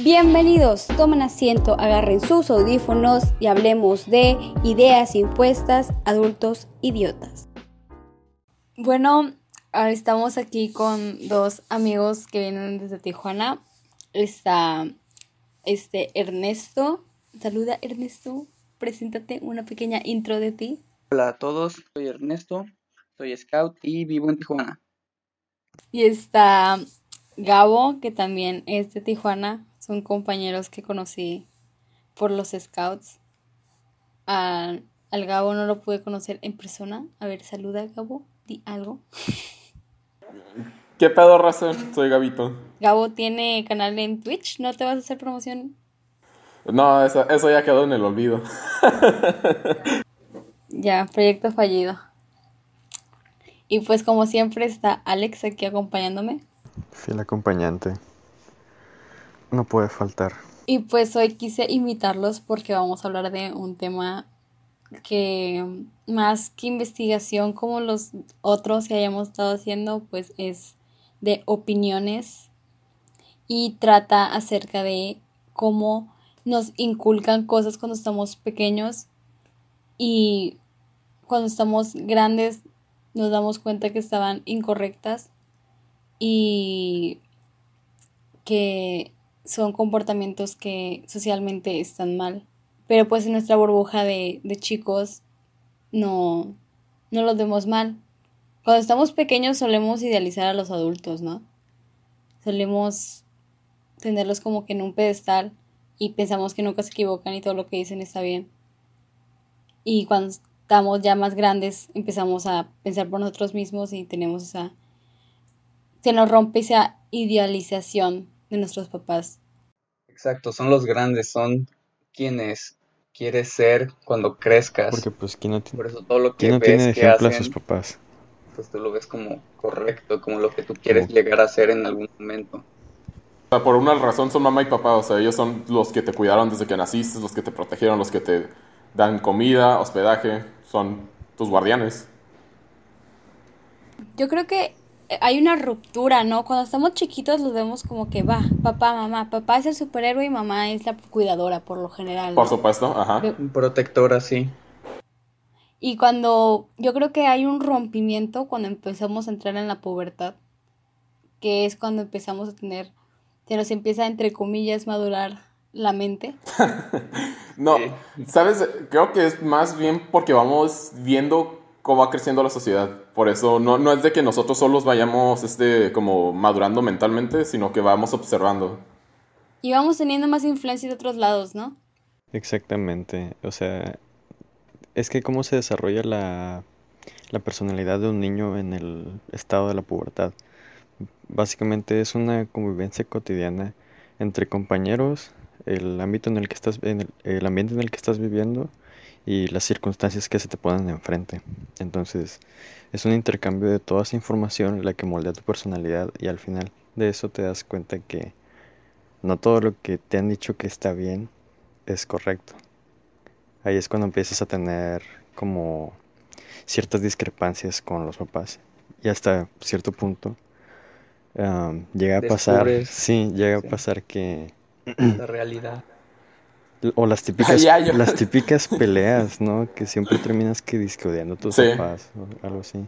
Bienvenidos, tomen asiento, agarren sus audífonos y hablemos de ideas impuestas, adultos idiotas. Bueno, ahora estamos aquí con dos amigos que vienen desde Tijuana. Está este Ernesto. Saluda Ernesto, preséntate una pequeña intro de ti. Hola a todos, soy Ernesto, soy scout y vivo en Tijuana. Y está Gabo, que también es de Tijuana, son compañeros que conocí por los scouts. al Gabo no lo pude conocer en persona. A ver, saluda Gabo, di algo. ¿Qué pedo, raza? Soy Gabito. Gabo tiene canal en Twitch, ¿no te vas a hacer promoción? No, eso, eso ya quedó en el olvido. ya, proyecto fallido. Y pues como siempre está Alex aquí acompañándome. Fiel acompañante no puede faltar. Y pues hoy quise invitarlos porque vamos a hablar de un tema que más que investigación como los otros que hayamos estado haciendo, pues es de opiniones y trata acerca de cómo nos inculcan cosas cuando estamos pequeños y cuando estamos grandes nos damos cuenta que estaban incorrectas y que son comportamientos que socialmente están mal. Pero pues en nuestra burbuja de, de chicos no, no los vemos mal. Cuando estamos pequeños solemos idealizar a los adultos, ¿no? Solemos tenerlos como que en un pedestal y pensamos que nunca se equivocan y todo lo que dicen está bien. Y cuando estamos ya más grandes empezamos a pensar por nosotros mismos y tenemos esa... Se nos rompe esa idealización de nuestros papás. Exacto, son los grandes, son quienes quieres ser cuando crezcas. Porque pues quién no, Por eso todo lo que no ves tiene que ejemplo a sus papás. pues tú lo ves como correcto, como lo que tú quieres llegar a ser en algún momento. O sea, por una razón son mamá y papá, o sea, ellos son los que te cuidaron desde que naciste, los que te protegieron, los que te dan comida, hospedaje, son tus guardianes. Yo creo que hay una ruptura, ¿no? Cuando estamos chiquitos los vemos como que va, papá, mamá, papá es el superhéroe y mamá es la cuidadora por lo general. Por supuesto, ajá. Pero- Un protector así. Y cuando yo creo que hay un rompimiento cuando empezamos a entrar en la pubertad, que es cuando empezamos a tener, se nos empieza entre comillas madurar la mente. No, Sí. ¿sabes? Creo que es más bien porque vamos viendo cómo va creciendo la sociedad. Por eso no, no es de que nosotros solos vayamos este, como madurando mentalmente, sino que vamos observando. Y vamos teniendo más influencia de otros lados, ¿no? Exactamente. O sea, es que cómo se desarrolla la, la personalidad de un niño en el estado de la pubertad. Básicamente es una convivencia cotidiana entre compañeros, el ámbito en el que estás, en el, el ambiente en el que estás viviendo y las circunstancias que se te ponen enfrente. Entonces, es un intercambio de toda esa información la que moldea tu personalidad y al final de eso te das cuenta que no todo lo que te han dicho que está bien es correcto. Ahí es cuando empiezas a tener como ciertas discrepancias con los papás. Y hasta cierto punto am, llega a pasar, sí, llega sí. a pasar que La realidad. O las típicas Ya, yo- las típicas peleas, ¿no? Que siempre terminas que a tus Sí. papás o algo así.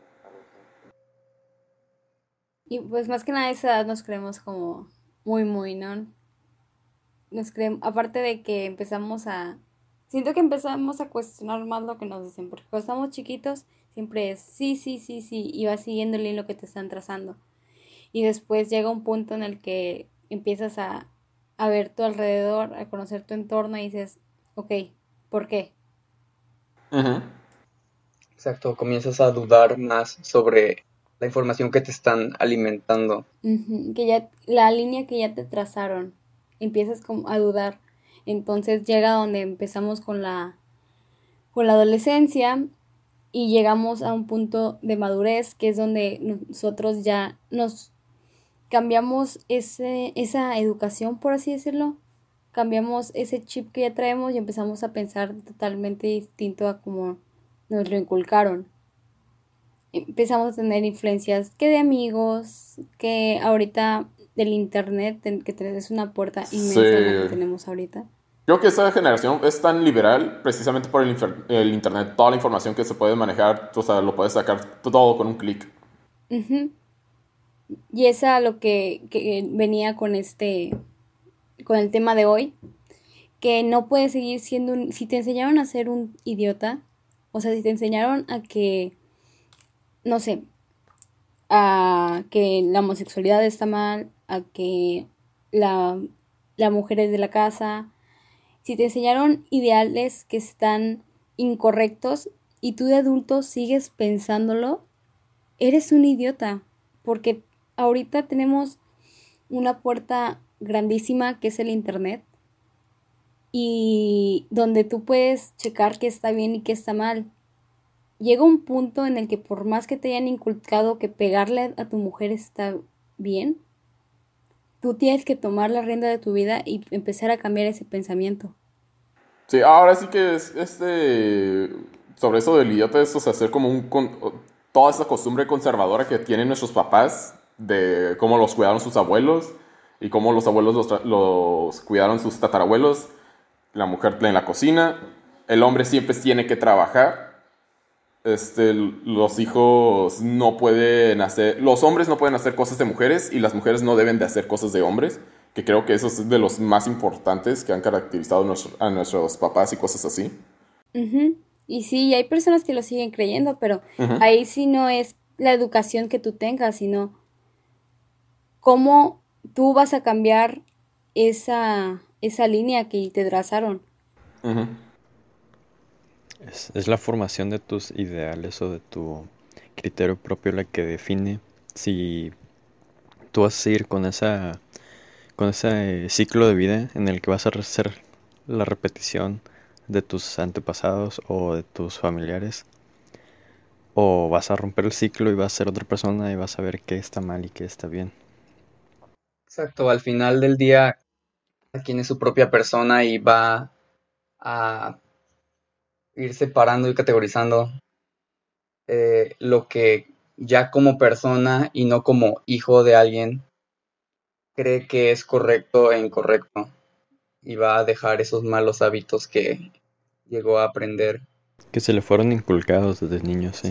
Y pues más que nada a esa edad nos creemos como muy, muy, ¿no? Nos creemos, aparte de que empezamos a... Siento que empezamos a cuestionar más lo que nos dicen, porque cuando estamos chiquitos siempre es sí, sí, sí, sí, y vas siguiendo el hilo que te están trazando. Y después llega un punto en el que empiezas a, a ver tu alrededor, a conocer tu entorno y dices, ok, ¿por qué? Ujú. Exacto, comienzas a dudar más sobre la información que te están alimentando. Que ya la línea que ya te trazaron empiezas como a dudar entonces llega donde empezamos con la con la adolescencia y llegamos a un punto de madurez que es donde nosotros ya nos cambiamos ese esa educación por así decirlo cambiamos ese chip que ya traemos y empezamos a pensar totalmente distinto a como nos lo inculcaron empezamos a tener influencias que de amigos, que ahorita del internet, que es una puerta inmensa que tenemos ahorita. Creo que esta generación es tan liberal precisamente por el, el, internet, toda la información que se puede manejar, o sea, lo puedes sacar todo con un clic. Y es a lo que, que venía con este, con el tema de hoy, que no puedes seguir siendo un, si te enseñaron a ser un idiota, o sea, si te enseñaron a que, no sé, a que la homosexualidad está mal, a que la, la mujer es de la casa, si te enseñaron ideales que están incorrectos y tú de adulto sigues pensándolo, eres un idiota, porque ahorita tenemos una puerta grandísima que es el Internet y donde tú puedes checar qué está bien y qué está mal. Llega un punto en el que por más que te hayan inculcado que pegarle a tu mujer está bien, tú tienes que tomar la rienda de tu vida y empezar a cambiar ese pensamiento. Sí, ahora sí que es este sobre eso del idiota es hacer como un toda esa costumbre conservadora que tienen nuestros papás de cómo los cuidaron sus abuelos y cómo los abuelos los, los cuidaron sus tatarabuelos la mujer en la cocina, el hombre siempre tiene que trabajar, este, los hijos no pueden hacer, los hombres no pueden hacer cosas de mujeres y las mujeres no deben de hacer cosas de hombres, que creo que eso es de los más importantes que han caracterizado a nuestros papás y cosas así. Y sí, hay personas que lo siguen creyendo, pero ahí sí no es la educación que tú tengas, sino cómo tú vas a cambiar esa, esa línea que te trazaron. es, la formación de tus ideales o de tu criterio propio la que define si tú vas a ir con esa con ese ciclo de vida en el que vas a hacer la repetición de tus antepasados o de tus familiares o vas a romper el ciclo y vas a ser otra persona y vas a ver qué está mal y qué está bien. Exacto, al final del día quien es su propia persona y va a ir separando y categorizando eh, lo que ya como persona y no como hijo de alguien cree que es correcto e incorrecto y va a dejar esos malos hábitos que llegó a aprender. Que se le fueron inculcados desde niños, sí.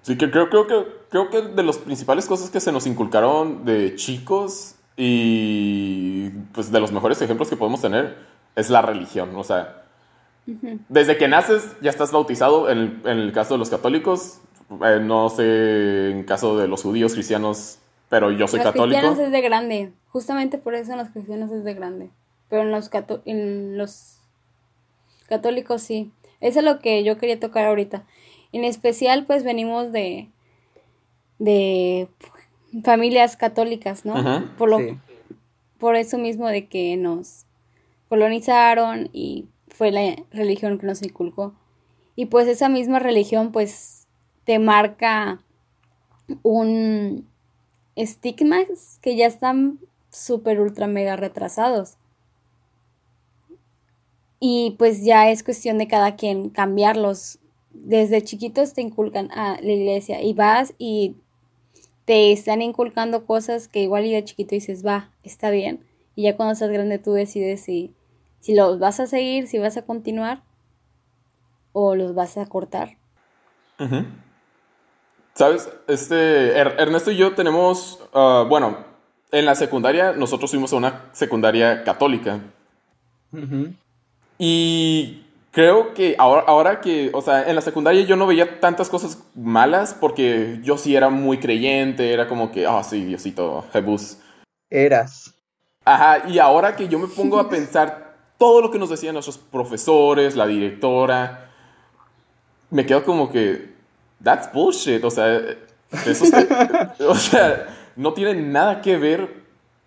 Sí, que creo, creo, que, creo que de las principales cosas que se nos inculcaron de chicos y pues de los mejores ejemplos que podemos tener es la religión. O sea, desde que naces ya estás bautizado, en el, caso de los católicos, eh, no sé en caso de los judíos, cristianos, pero yo soy católico. Los cristianos es de grande, justamente por eso en los cristianos es de grande, pero en los, en los católicos sí. Eso es lo que yo quería tocar ahorita. En especial, pues venimos de, de familias católicas, ¿no? por, lo, por eso mismo de que nos colonizaron y fue la religión que nos inculcó. Y pues esa misma religión pues te marca un estigma que ya están súper ultra mega retrasados. Y pues ya es cuestión de cada quien cambiarlos. Desde chiquitos te inculcan a la iglesia y vas y te están inculcando cosas que igual y de chiquito dices, va, está bien. Y ya cuando estás grande tú decides si, si los vas a seguir, si vas a continuar o los vas a cortar. ¿Sabes? Este, Ernesto y yo tenemos, ah, bueno, en la secundaria nosotros fuimos a una secundaria católica. Y Creo que ahora, ahora que, o sea, en la secundaria yo no veía tantas cosas malas porque yo sí era muy creyente, era como que, ah, sí, Diosito, Jebus. Eras. Ajá, y ahora que yo me pongo a pensar todo lo que nos decían nuestros profesores, la directora, me quedo como que, that's bullshit, o sea, eso o sea, no tiene nada que ver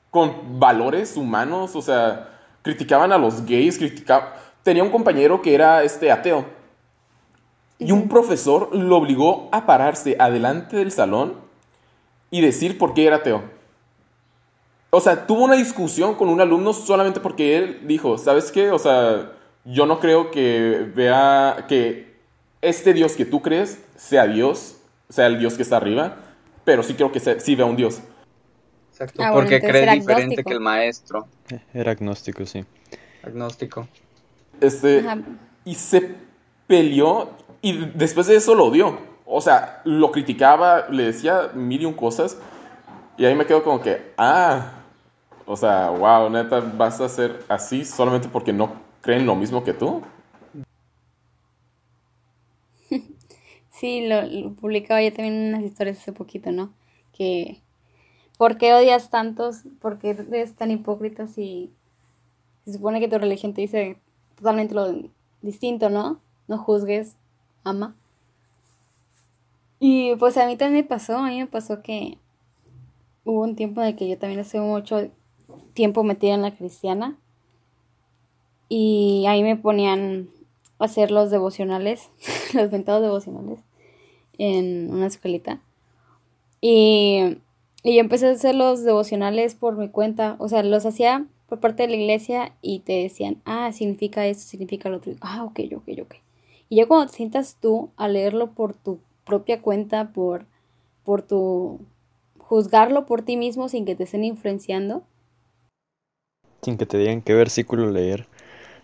con valores humanos, o sea, criticaban a los gays, criticaban tenía un compañero que era este ateo. Y un profesor lo obligó a pararse adelante del salón y decir por qué era ateo. O sea, tuvo una discusión con un alumno solamente porque él dijo, ¿sabes qué? O sea, yo no creo que vea que este Dios que tú crees sea Dios, sea el Dios que está arriba, pero sí creo que sí vea un Dios. Exacto, Ah, bueno, porque cree diferente agnóstico. que el maestro. Era agnóstico, sí. Agnóstico. Este, Ajá. y se peleó y después de eso lo odió. O sea, lo criticaba, le decía mil y un cosas. Y ahí me quedo como que, ah, o sea, wow, neta, vas a ser así solamente porque no creen lo mismo que tú. Sí, lo, lo publicaba yo también en unas historias hace poquito, ¿no? Que, ¿por qué odias tantos? ¿Por qué eres tan hipócrita si se supone que tu religión te dice totalmente lo distinto, ¿no? No juzgues, ama. Y pues a mí también me pasó, a mí me pasó que hubo un tiempo en el que yo también hace mucho tiempo metida en la cristiana y ahí me ponían a hacer los devocionales, los mentados devocionales en una escuelita. Y, y yo empecé a hacer los devocionales por mi cuenta, o sea, los hacía por parte de la iglesia y te decían, ah, significa esto, significa lo otro. Ah, ok, ok, ok. Y ya cuando te sientas tú a leerlo por tu propia cuenta, por, por tu juzgarlo por ti mismo sin que te estén influenciando, Sin que te digan qué versículo leer,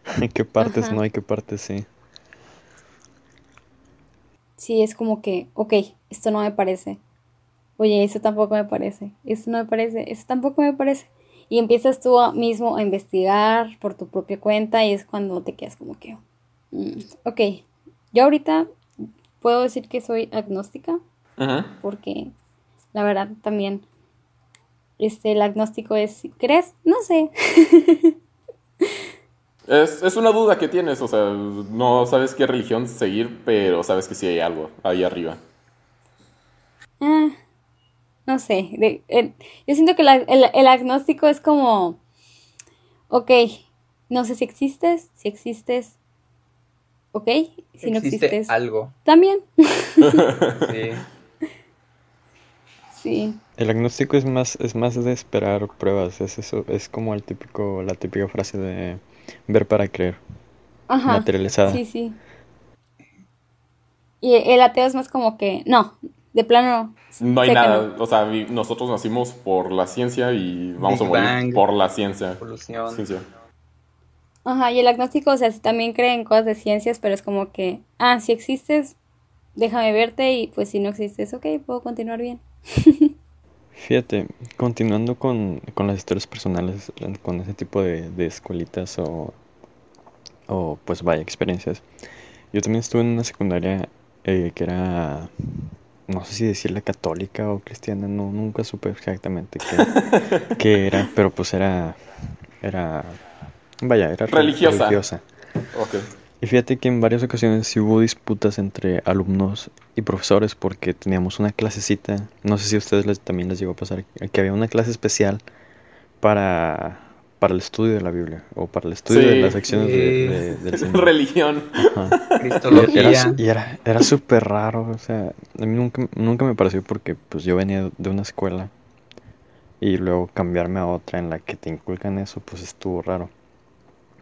qué partes Ajá. no y qué partes sí. sí es como que, ok, esto no me parece. Oye, eso tampoco me parece. Esto no me parece. Eso tampoco me parece. Y empiezas tú mismo a investigar por tu propia cuenta y es cuando te quedas como que, mm, ok, yo ahorita puedo decir que soy agnóstica Ujú. porque la verdad también, este, el agnóstico es, ¿crees? No sé. Es, es una duda que tienes, o sea, no sabes qué religión seguir, pero sabes que sí hay algo ahí arriba. Ah, no sé. de- el- yo siento que la- el, el agnóstico es como, ok, no sé si existes, si existes, ok, si no Existe existes, algo. también. Sí. Sí, El agnóstico es más, es más de esperar pruebas, es eso, es como el típico, la típica frase de ver para creer, ajá, materializada. sí, sí. Y el ateo es más como que, no, de plano, No hay nada, o sea, nosotros nacimos por la ciencia y vamos Big a morir Bang. por la ciencia. Evolución. Ciencia. Ajá, y el agnóstico, o sea, también cree en cosas de ciencias, pero es como que, ah, si existes, déjame verte y pues si no existes, ok, puedo continuar bien. Fíjate, continuando con, con las historias personales, con ese tipo de, de escuelitas o, o pues vaya experiencias. Yo también estuve en una secundaria eh, que era, no sé si decirle católica o cristiana, no, nunca supe exactamente qué, qué era, pero pues era, era, vaya, era re- Religiosa. religiosa. Ok. Y fíjate que en varias ocasiones sí hubo disputas entre alumnos y profesores porque teníamos una clasecita, no sé si a ustedes les- también les llegó a pasar, que había una clase especial para, para el estudio de la Biblia o para el estudio de las acciones de- Sí. de- del Señor. Religión. Ajá. Y era, Cristología. y era, era súper raro, o sea, a mí nunca, nunca me pareció porque pues yo venía de una escuela y luego cambiarme a otra en la que te inculcan eso, pues estuvo raro.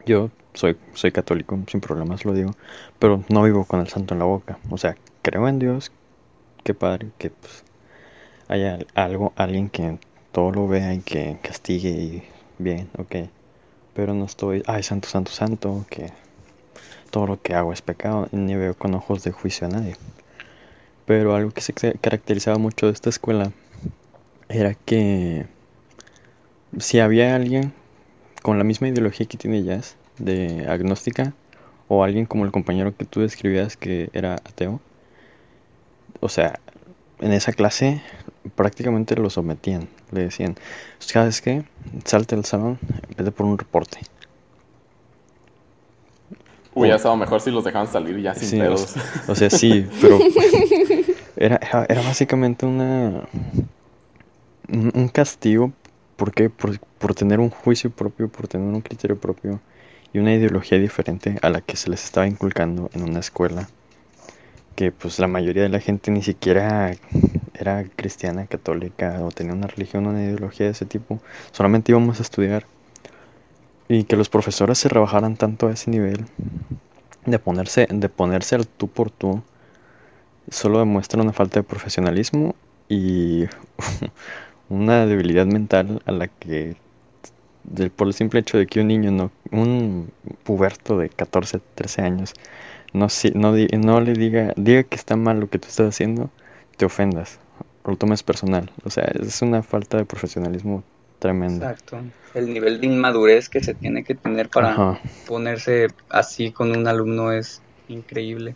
Yo soy, soy católico, sin problemas lo digo, pero no vivo con el santo en la boca. O sea, creo en Dios, qué padre, que pues haya algo, alguien que todo lo vea y que castigue y bien, ok. Pero no estoy, ay, santo, santo, santo, que todo lo que hago es pecado, ni veo con ojos de juicio a nadie. Pero algo que se ca- caracterizaba mucho de esta escuela era que si había alguien con la misma ideología que tiene Jazz, de agnóstica, o alguien como el compañero que tú describías que era ateo, o sea, en esa clase prácticamente lo sometían. Le decían, ¿sabes qué? Salte del salón, vete por un reporte. Hubiera estado mejor si los dejaban salir ya sin Sí, o pedos. sea, o sea, sí, pero era, era, básicamente una un, un castigo ¿por qué? Por, por tener un juicio propio, por tener un criterio propio y una ideología diferente a la que se les estaba inculcando en una escuela que pues la mayoría de la gente ni siquiera era cristiana, católica o tenía una religión o una ideología de ese tipo, solamente íbamos a estudiar. Y que los profesores se rebajaran tanto a ese nivel de ponerse, de ponerse al tú por tú, solo demuestra una falta de profesionalismo y una debilidad mental a la que por el simple hecho de que un niño, no, un puberto de 14, 13 años, no, si, no, no le diga, diga que está mal lo que tú estás haciendo, te ofendas o lo tomes personal. O sea, es una falta de profesionalismo tremenda. Exacto. El nivel de inmadurez que se tiene que tener para ponerse así con un alumno es increíble.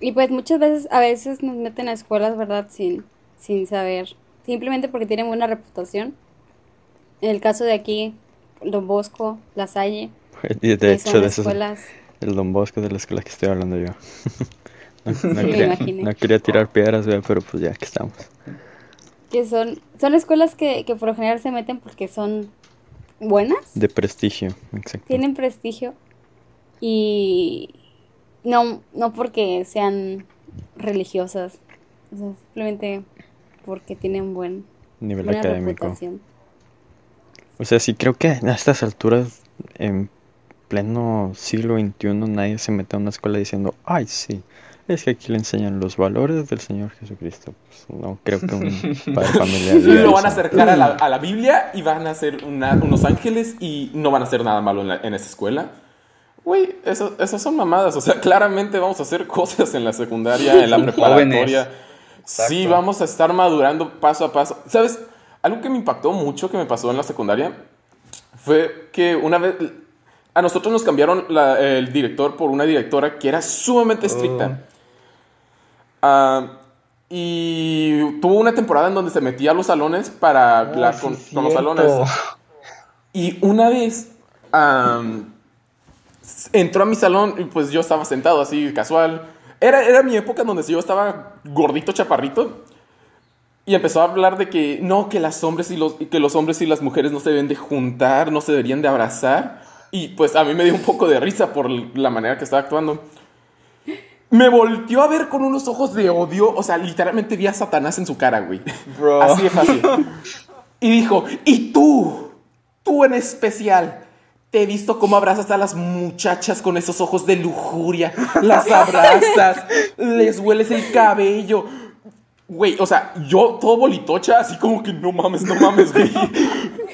Y pues muchas veces, a veces nos meten a escuelas, ¿verdad? Sin, sin saber simplemente porque tienen buena reputación. En el caso de aquí, Don Bosco, La Salle. Y de hecho, de escuelas... el Don Bosco de la escuela que estoy hablando yo. no, quería, tirar piedras, pero pues ya que estamos. Que son, son escuelas que, que por lo general se meten porque son buenas. De prestigio, exacto. Tienen prestigio. Y no, no porque sean religiosas. simplemente porque tienen buen nivel académico. O sea, sí creo que a estas alturas, en pleno siglo XXI, nadie se mete a una escuela diciendo, ay, sí, es que aquí le enseñan los valores del Señor Jesucristo. Pues no creo que un padre familiar. Lo van a acercar a la, a la, Biblia y van a ser unos ángeles y no van a hacer nada malo en, esa escuela. Güey, eso, esas son mamadas. O sea, claramente vamos a hacer cosas en la secundaria, en la preparatoria. Sí, vamos a estar madurando paso a paso. ¿Sabes? Algo que me impactó mucho que me pasó en la secundaria fue que una vez a nosotros nos cambiaron el director por una directora que era sumamente estricta. Oh. Ah, y tuvo una temporada en donde se metía a los salones para ah, hablar con, los salones. Y una vez entró a mi salón y pues yo estaba sentado así casual era, era mi época donde yo estaba gordito, chaparrito. Y empezó a hablar de que no, que, las hombres y los, que los hombres y las mujeres no se deben de juntar, no se deberían de abrazar. Y pues a mí me dio un poco de risa por la manera que estaba actuando. Me volteó a ver con unos ojos de odio. O sea, literalmente vi a Satanás en su cara, güey. Así de fácil. Y dijo, ¿y tú? Tú en especial te he visto cómo abrazas a las muchachas con esos ojos de lujuria. Las abrazas, les hueles el cabello. Güey, o sea, yo todo bolitocha, así como que no mames, no mames, güey.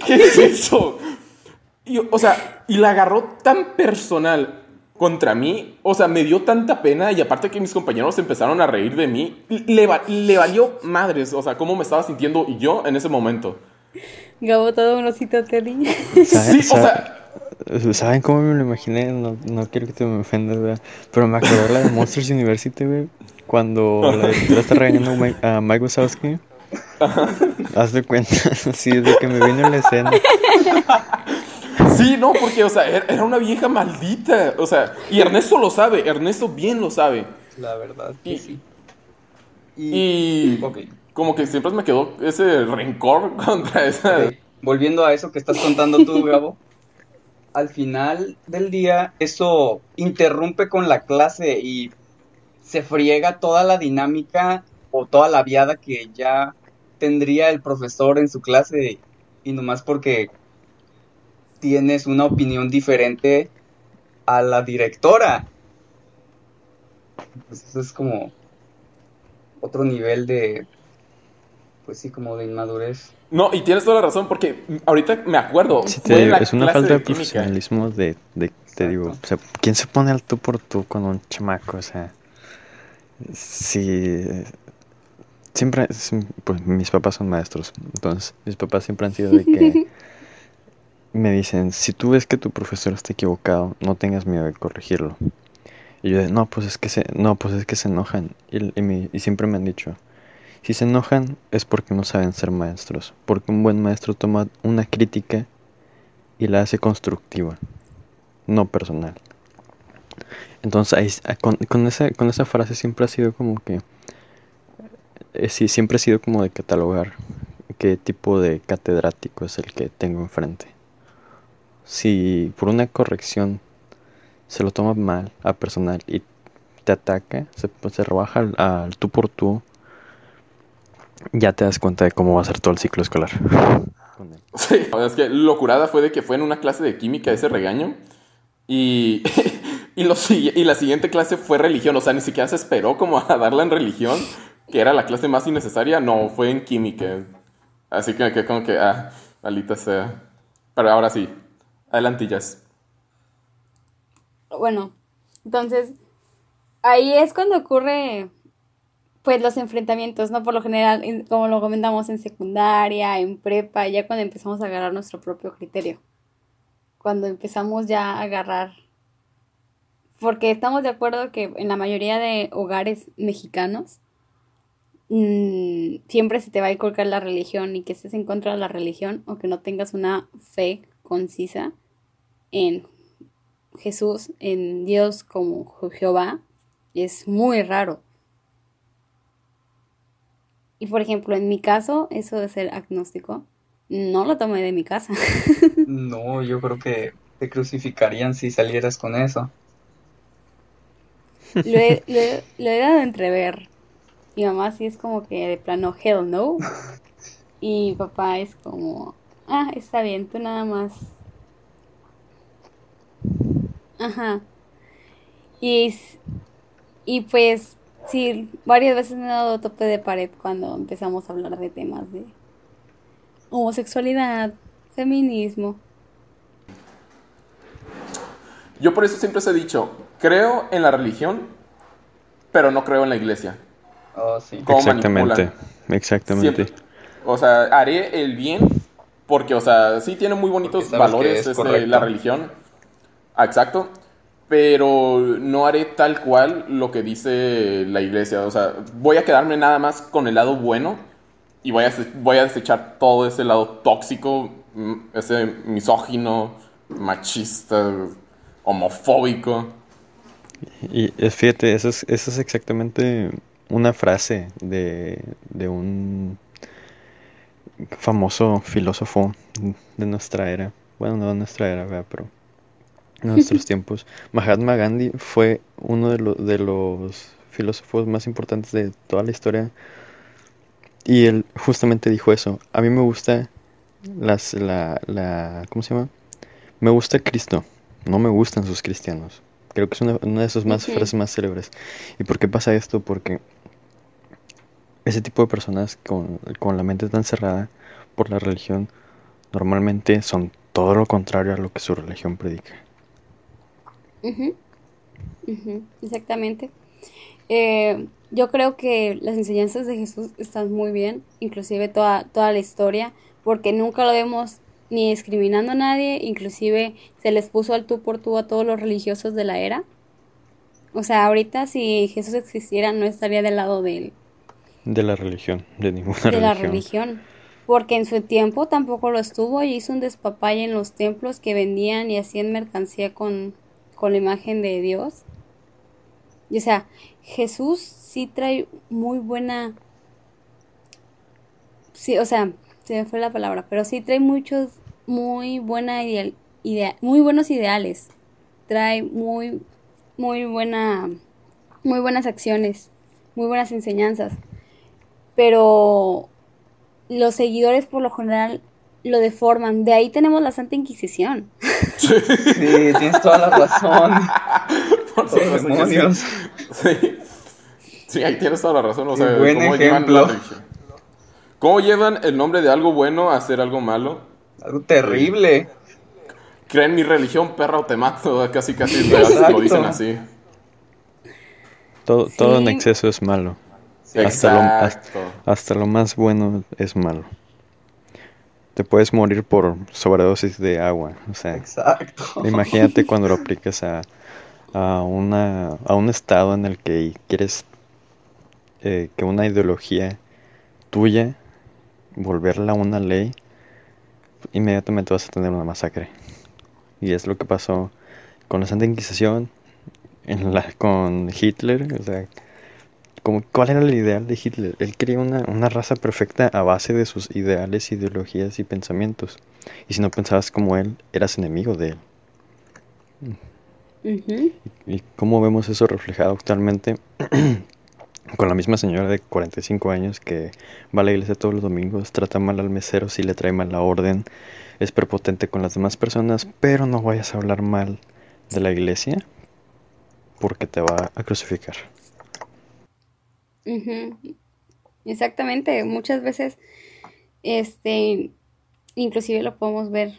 ¿Qué es eso? Y, o sea, y la agarró tan personal contra mí. O sea, me dio tanta pena y aparte que mis compañeros empezaron a reír de mí, le, le valió madres. O sea, cómo me estaba sintiendo yo en ese momento. Gabo todo un osito Teddy. Sí, o sea ¿Saben cómo me lo imaginé? No, no quiero que te me ofendas, ¿verdad? Pero me acordé la de Monsters University, güey. Cuando la directora está regañando a Mike Wazowski. Haz de cuenta, así de que me vino la escena. Sí, no, porque, o sea, era una vieja maldita. O sea, y Ernesto lo sabe, Ernesto bien lo sabe. La verdad, y, sí. Y, como que siempre me quedó ese rencor contra esa. Volviendo a eso que estás contando tú, Gabo al final del día eso interrumpe con la clase y se friega toda la dinámica o toda la viada que ya tendría el profesor en su clase y nomás porque tienes una opinión diferente a la directora. Pues eso es como otro nivel de, pues sí, como de inmadurez. No, y tienes toda la razón, porque ahorita me acuerdo. es una falta de, profesionalismo de, te digo, o sea, ¿quién se pone al tú por tú con un chamaco? O sea, si siempre, pues mis papás son maestros, entonces mis papás siempre han sido de que me dicen, si tú ves que tu profesor está equivocado, no tengas miedo de corregirlo. Y yo, no, pues es que se, no, pues es que se enojan. Y, y siempre me han dicho, si se enojan es porque no saben ser maestros, porque un buen maestro toma una crítica y la hace constructiva, no personal. Entonces ah, con, con, esa, con esa frase siempre ha sido como que, eh, sí, siempre ha sido como de catalogar qué tipo de catedrático es el que tengo enfrente. Si por una corrección se lo toma mal a personal y te ataca, se, se rebaja al tú por tú ya te das cuenta de cómo va a ser todo el ciclo escolar. Sí, es que locurada fue de que fue en una clase de química ese regaño y, y, y la siguiente clase fue religión, o sea, ni siquiera se esperó como a darla en religión que era la clase más innecesaria, no, fue en química. Así que, que como que, ah, malita sea. Pero ahora sí, adelantillas. Bueno, entonces, ahí es cuando ocurre, pues, los enfrentamientos, ¿no? Por lo general, en- como lo comentamos en secundaria, en prepa, ya cuando empezamos a agarrar nuestro propio criterio. Cuando empezamos ya a agarrar porque estamos de acuerdo que en la mayoría de hogares mexicanos mm, siempre se te va a inculcar la religión y que estés en contra de la religión o que no tengas una fe concisa en Jesús, en Dios como Jehová, es muy raro. Y por ejemplo, en mi caso, eso de ser agnóstico, no lo tomé de mi casa. No, yo creo que te crucificarían si salieras con eso. Lo he, lo he- lo he dado a entrever. Mi mamá sí es como que de plano, hell no. Y mi papá es como, ah, está bien, tú nada más. Ajá. Y, y pues, sí, varias veces me he dado tope de pared cuando empezamos a hablar de temas de homosexualidad, feminismo. Yo por eso siempre os he dicho, creo en la religión, pero no creo en la iglesia. Oh, sí. ¿Cómo Exactamente, manipulan? exactamente. Siempre. O sea, haré el bien porque, o sea, sí tiene muy bonitos valores es este, la religión. Ah, Exacto. Pero no haré tal cual lo que dice la iglesia. O sea, voy a quedarme nada más con el lado bueno y voy a, voy a desechar todo ese lado tóxico, mm, ese misógino, machista, homofóbico. Y es, fíjate, eso es, eso es exactamente una frase de, de un famoso filósofo de nuestra era. Bueno, no de nuestra era, ¿verdad? pero nuestros tiempos. Mahatma Gandhi fue uno de, lo- de los filósofos más importantes de toda la historia. Y él justamente dijo eso. A mí me gusta las, la, la, ¿cómo se llama? Me gusta Cristo, no me gustan sus cristianos. Creo que es una, una de sus más frases más célebres. ¿Y por qué pasa esto? Porque ese tipo de personas con, con la mente tan cerrada por la religión normalmente son todo lo contrario a lo que su religión predica. Ujú, ujú, exactamente. Eh, yo creo que las enseñanzas de Jesús están muy bien, inclusive toda, toda la historia, porque nunca lo vemos ni discriminando a nadie, inclusive se les puso al tú por tú a todos los religiosos de la era. O sea, ahorita si Jesús existiera no estaría del lado de él, De la religión, de ninguna de la religión. religión. Porque en su tiempo tampoco lo estuvo y hizo un despapalle en los templos que vendían y hacían mercancía con, con la imagen de Dios. O sea, Jesús sí trae muy buena. Sí, o sea, se me fue la palabra, pero sí trae muchos, muy buena idea, muy buenos ideales. Trae muy, muy buena, muy buenas acciones, muy buenas enseñanzas pero los seguidores por lo general lo deforman. De ahí tenemos la Santa Inquisición. Sí, tienes toda la razón. Por sí. demonios. Sí. Sí, ahí tienes toda la razón. O sea, buen ¿cómo llevan ejemplo. la religión? ¿Cómo llevan el nombre de algo bueno a ser algo malo? Algo terrible. Creen mi religión, perra o te mato. Casi, casi lo dicen así. Todo, todo en exceso es malo. Hasta lo, hasta, Exacto. hasta lo más bueno es malo. Te puedes morir por sobredosis de agua. O sea, Exacto. imagínate cuando lo aplicas a, a, una, a un estado en el que quieres eh, que una ideología tuya, volverla una ley, inmediatamente vas a tener una masacre. Y es lo que pasó con la Santa Inquisición, en la, con Hitler, o sea, como, ¿cuál era el ideal de Hitler? Él quería una, una raza perfecta a base de sus ideales, ideologías y pensamientos. Y si no pensabas como él, eras enemigo de él. Ujú. ¿Y cómo vemos eso reflejado actualmente? Con la misma señora de 45 años que va a la iglesia todos los domingos, trata mal al mesero si le trae mal la orden, es prepotente con las demás personas, pero no vayas a hablar mal de la iglesia porque te va a crucificar. Ujú. Exactamente, muchas veces, este, inclusive lo podemos ver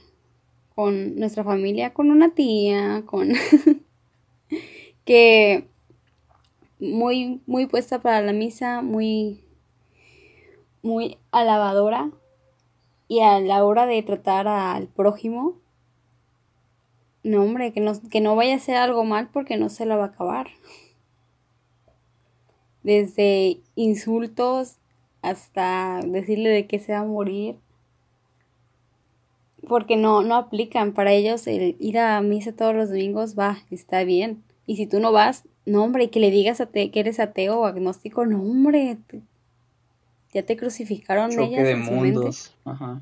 con nuestra familia, con una tía, con que muy, muy puesta para la misa, muy, muy alabadora y a la hora de tratar al prójimo, no hombre, que no, que no vaya a hacer algo mal porque no se lo va a acabar. Desde insultos hasta decirle de qué se va a morir. Porque no, no aplican. Para ellos el ir a misa todos los domingos va, está bien. Y si tú no vas, no hombre, y que le digas a te, que eres ateo o agnóstico, no hombre, ya te crucificaron Choque de mundos. Ajá.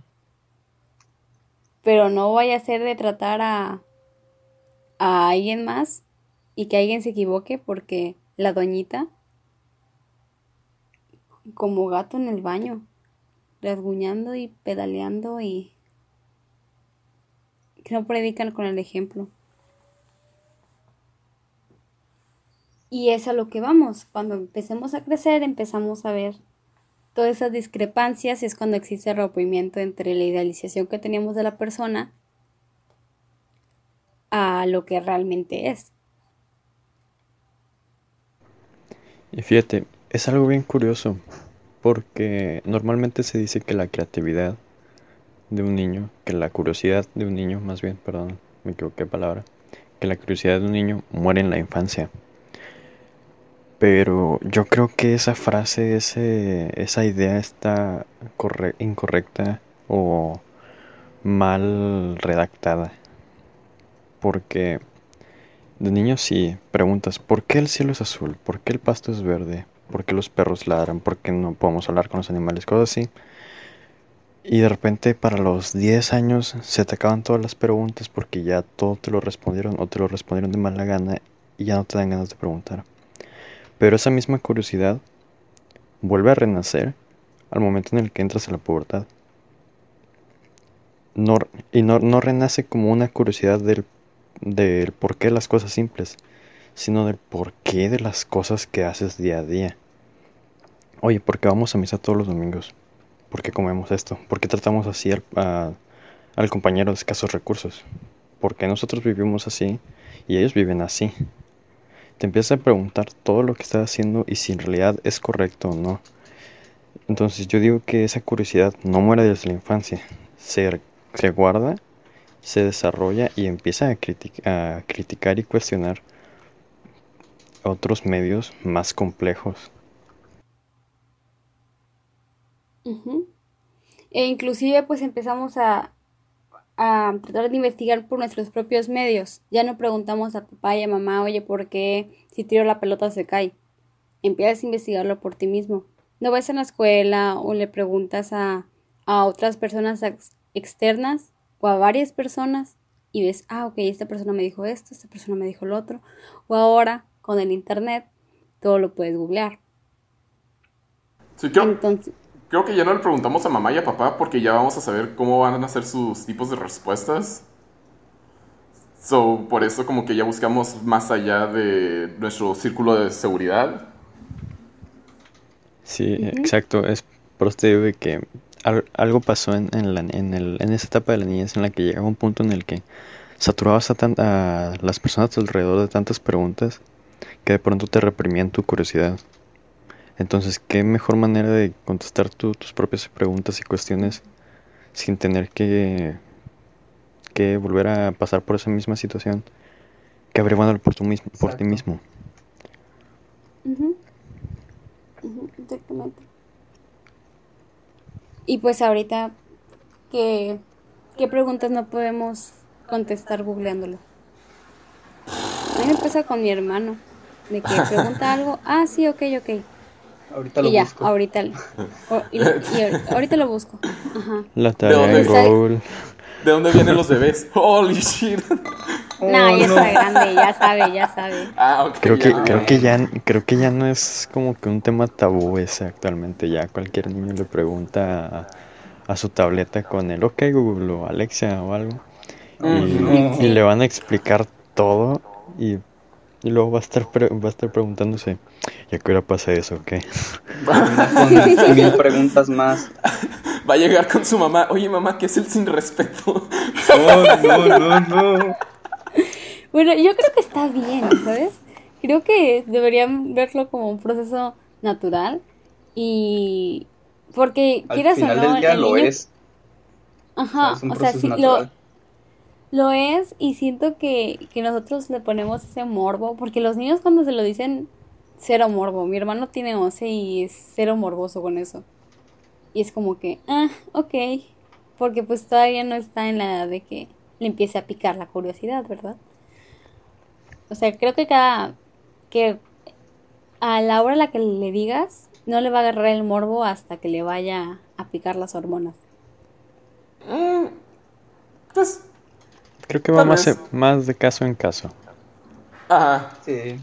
Pero no vaya a ser de tratar a, a alguien más y que alguien se equivoque porque la doñita como gato en el baño, rasguñando y pedaleando y que no predican con el ejemplo. Y es a lo que vamos. Cuando empecemos a crecer, empezamos a ver todas esas discrepancias y es cuando existe el rompimiento entre la idealización que teníamos de la persona a lo que realmente es. Y fíjate, es algo bien curioso, porque normalmente se dice que la creatividad de un niño, que la curiosidad de un niño, más bien, perdón, me equivoqué de palabra, que la curiosidad de un niño muere en la infancia. Pero yo creo que esa frase, ese, esa idea está incorrecta o mal redactada porque de niño sí preguntas, ¿por qué el cielo es azul? ¿Por qué el pasto es verde? ¿Por qué los perros ladran? ¿Por qué no podemos hablar con los animales? Cosas así. Y de repente para los 10 años se te acaban todas las preguntas porque ya todo te lo respondieron o te lo respondieron de mala gana y ya no te dan ganas de preguntar. Pero esa misma curiosidad vuelve a renacer al momento en el que entras a la pubertad. Y no, no renace como una curiosidad del del por qué las cosas simples, sino del por qué de las cosas que haces día a día. Oye, ¿por qué vamos a misa todos los domingos? ¿Por qué comemos esto? ¿Por qué tratamos así al, compañero de escasos recursos? ¿Por qué nosotros vivimos así y ellos viven así? Te empiezas a preguntar todo lo que estás haciendo y si en realidad es correcto o no. Entonces yo digo que esa curiosidad no muere desde la infancia, se, se guarda se desarrolla y empieza a, criticar y cuestionar otros medios más complejos. E inclusive pues empezamos a, a tratar de investigar por nuestros propios medios. Ya no preguntamos a papá y a mamá, oye, ¿por qué si tiro la pelota se cae? Empiezas a investigarlo por ti mismo. No vas en la escuela o le preguntas a, a otras personas externas o a varias personas y ves, ah, ok, esta persona me dijo esto, esta persona me dijo lo otro, o ahora con el internet todo lo puedes googlear. Sí, creo, Entonces, creo que ya no le preguntamos a mamá y a papá porque ya vamos a saber cómo van a ser sus tipos de respuestas. So, por eso como que ya buscamos más allá de nuestro círculo de seguridad. Sí, exacto. Es por eso digo de que algo pasó en, en, la, en, el, en esa etapa de la niñez en la que llegaba un punto en el que saturabas a, a las personas alrededor de tantas preguntas que de pronto te reprimían tu curiosidad. Entonces, ¿qué mejor manera de contestar tus propias preguntas y cuestiones sin tener que, que volver a pasar por esa misma situación que averiguándolo por, tu mismo, por ti mismo? exactamente. Y pues ahorita, ¿qué, qué preguntas no podemos contestar googleándolo? A mí me pasa con mi hermano, de que pregunta algo, ah, sí, ok, ok. Ahorita lo y ya, busco. ahorita, y, ahorita lo busco. Ajá. La tarea ¿De en Google. ¿De dónde vienen los bebés? Holy shit. No, ya está grande, ya sabe, ya sabe. Ah, ok. Creo que, ya. creo que ya, creo que ya no es como que un tema tabú ese actualmente. Ya cualquier niño le pregunta a, a su tableta con el OK Google o Alexa o algo. Y, Ujú. y le van a explicar todo y Y luego va a estar, pre- va a estar preguntándose, ¿y a qué hora pasa eso? ¿Qué? Con mil preguntas más. Va a llegar con su mamá. Oye, mamá, ¿qué es el sin respeto? Oh, no, no, no. Bueno, yo creo que está bien, ¿sabes? Creo que deberían verlo como un proceso natural y porque Al quieras final o no, del día el lo niño- es. Ajá, es o sea, sí, lo, lo es y siento que, que nosotros le ponemos ese morbo, porque los niños cuando se lo dicen, cero morbo. Mi hermano tiene 11 y es cero morboso con eso. Y es como que, ah, ok, porque pues todavía no está en la edad de que le empiece a picar la curiosidad, ¿verdad? O sea, creo que cada, que a la hora a la que le digas, no le va a agarrar el morbo hasta que le vaya a picar las hormonas. Mm, pues, Creo que va más, vez. más de caso en caso. ajá. Sí.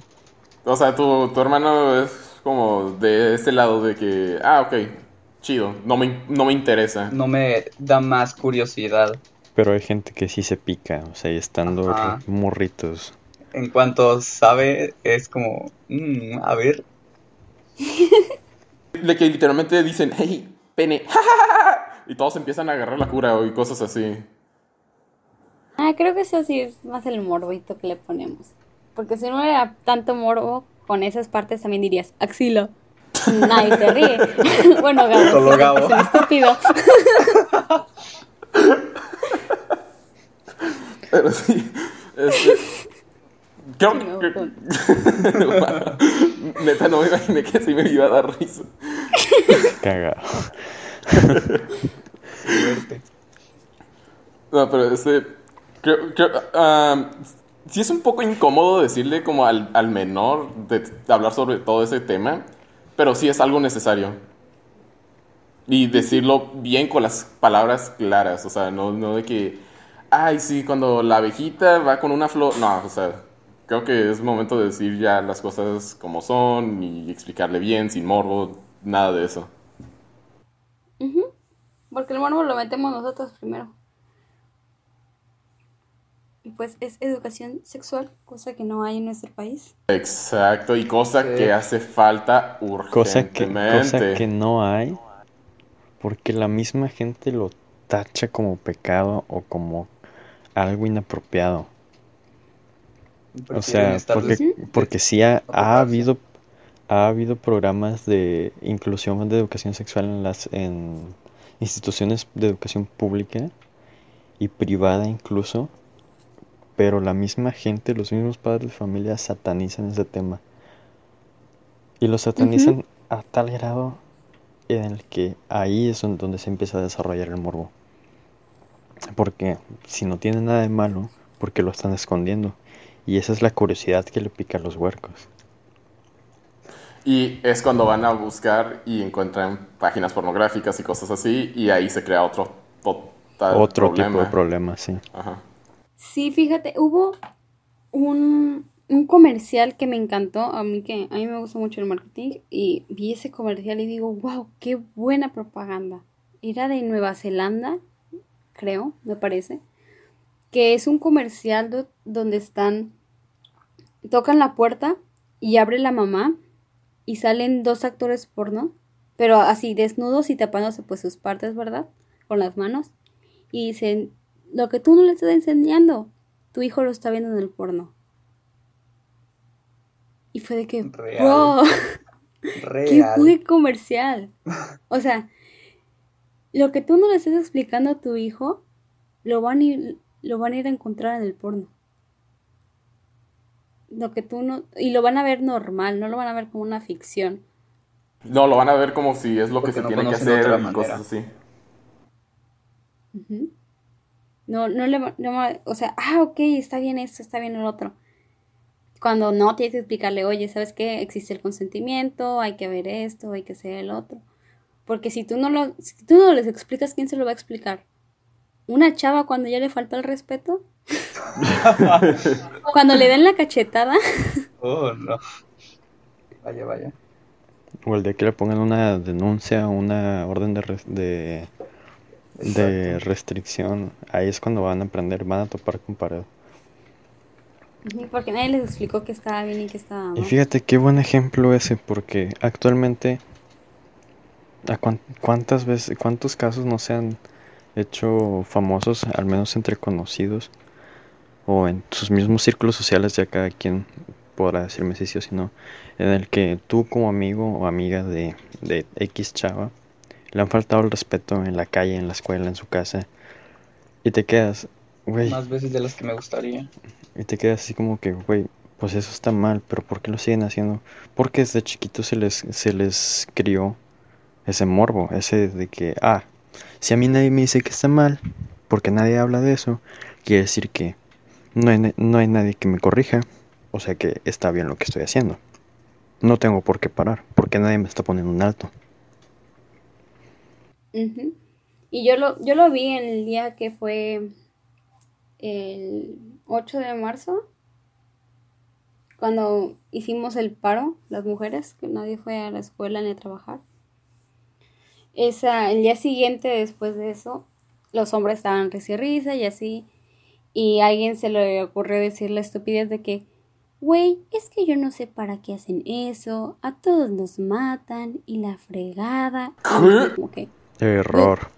O sea, tu, tu hermano es como de ese lado de que, ah, ok, chido, no me, no me interesa. No me da más curiosidad. Pero hay gente que sí se pica, o sea, y estando Ajá. morritos. En cuanto sabe, es como, mm, a ver, De que literalmente dicen, hey, pene, y todos empiezan a agarrar la cura y cosas así. Ah, creo que eso sí es más el morbito que le ponemos. Porque si no era tanto morbo, con esas partes también dirías axila. Nadie te ríe. bueno, Gabo. Solo sí, Gabo. es un estúpido. Pero sí, este, creo No, que... con- Neta, no me imaginé que así me iba a dar risa. Cagado. suerte. No, pero este. Creo, creo, ah, sí es un poco incómodo decirle como al, al menor de, de hablar sobre todo ese tema, pero sí es algo necesario. Y decirlo bien con las palabras claras, o sea, no, no de que, ay, sí, cuando la abejita va con una flor, no, o sea, creo que es momento de decir ya las cosas como son y explicarle bien, sin morbo, nada de eso. Porque el morbo lo metemos nosotros primero. Y pues es educación sexual, cosa que no hay en nuestro país. Exacto, y cosa Sí. que hace falta Cosa que, urgentemente. cosa que no hay, porque la misma gente lo tacha como pecado o como algo inapropiado. O sea, porque, porque sí ha, ha habido ha habido programas de inclusión de educación sexual en las en instituciones de educación pública y privada incluso, pero la misma gente, los mismos padres de familia satanizan ese tema. Y lo satanizan a tal grado en el que ahí es don- donde se empieza a desarrollar el morbo. Porque si no tiene nada de malo, ¿por qué lo están escondiendo? Y esa es la curiosidad que le pica a los huercos. Y es cuando van a buscar y encuentran páginas pornográficas y cosas así, y ahí se crea otro total Otro problema. tipo de problema, sí. Ajá. Sí, fíjate, hubo un, un comercial que me encantó, a mí que a mí me gusta mucho el marketing y vi ese comercial y digo, wow, qué buena propaganda. Era de Nueva Zelanda, creo, me parece, que es un comercial do- donde están, tocan la puerta y abre la mamá y salen dos actores porno, pero así desnudos y tapándose pues sus partes, ¿verdad? Con las manos. Y dicen, lo que tú no le estás enseñando, tu hijo lo está viendo en el porno. Y fue de que, Real. bro, qué Real. buen comercial. O sea, lo que tú no le estés explicando a tu hijo, lo van a ir, lo van a ir a encontrar en el porno. Lo que tú no, y lo van a ver normal, no lo van a ver como una ficción. No, lo van a ver como si es lo que se no tiene que hacer y cosas así. Ujú. No, no le va, no va- o sea, ah, ok, está bien esto, está bien el otro. Cuando no tienes que explicarle, oye, ¿sabes qué? Existe el consentimiento, hay que ver esto, hay que hacer el otro. Porque si tú no lo, si tú no les explicas, ¿quién se lo va a explicar? ¿Una chava cuando ya le falta el respeto? cuando le den la cachetada. Oh, no. Vaya, vaya. O el de que le pongan una denuncia, una orden de, res- de, de restricción. Ahí es cuando van a aprender, van a topar con pared. Porque nadie les explicó que estaba bien y que estaba Y mal. fíjate qué buen ejemplo ese, porque actualmente, ¿a cuán- cuántas veces, cuántos casos no se han hecho famosos, al menos entre conocidos, o en sus mismos círculos sociales, ya cada quien podrá decirme si sí o si no, en el que tú como amigo o amiga de, de X chava, le han faltado el respeto en la calle, en la escuela, en su casa, y te quedas, güey, Más veces de las que me gustaría. y te quedas así como que, güey, pues eso está mal, pero ¿por qué lo siguen haciendo? Porque desde chiquitos se les, se les crió ese morbo, ese de que, ah, si a mí nadie me dice que está mal, porque nadie habla de eso, quiere decir que no hay, no hay nadie que me corrija, o sea que está bien lo que estoy haciendo. No tengo por qué parar, porque nadie me está poniendo un alto. Ujú. Y yo lo, yo lo vi en el día que fue el 8 de marzo, cuando hicimos el paro, las mujeres, que nadie fue a la escuela ni a trabajar. Esa, el día siguiente, después de eso, los hombres estaban risa y risa y así. Y a alguien se le ocurrió decir la estupidez de que, güey, es que yo no sé para qué hacen eso, a todos nos matan y la fregada. Y que, Error.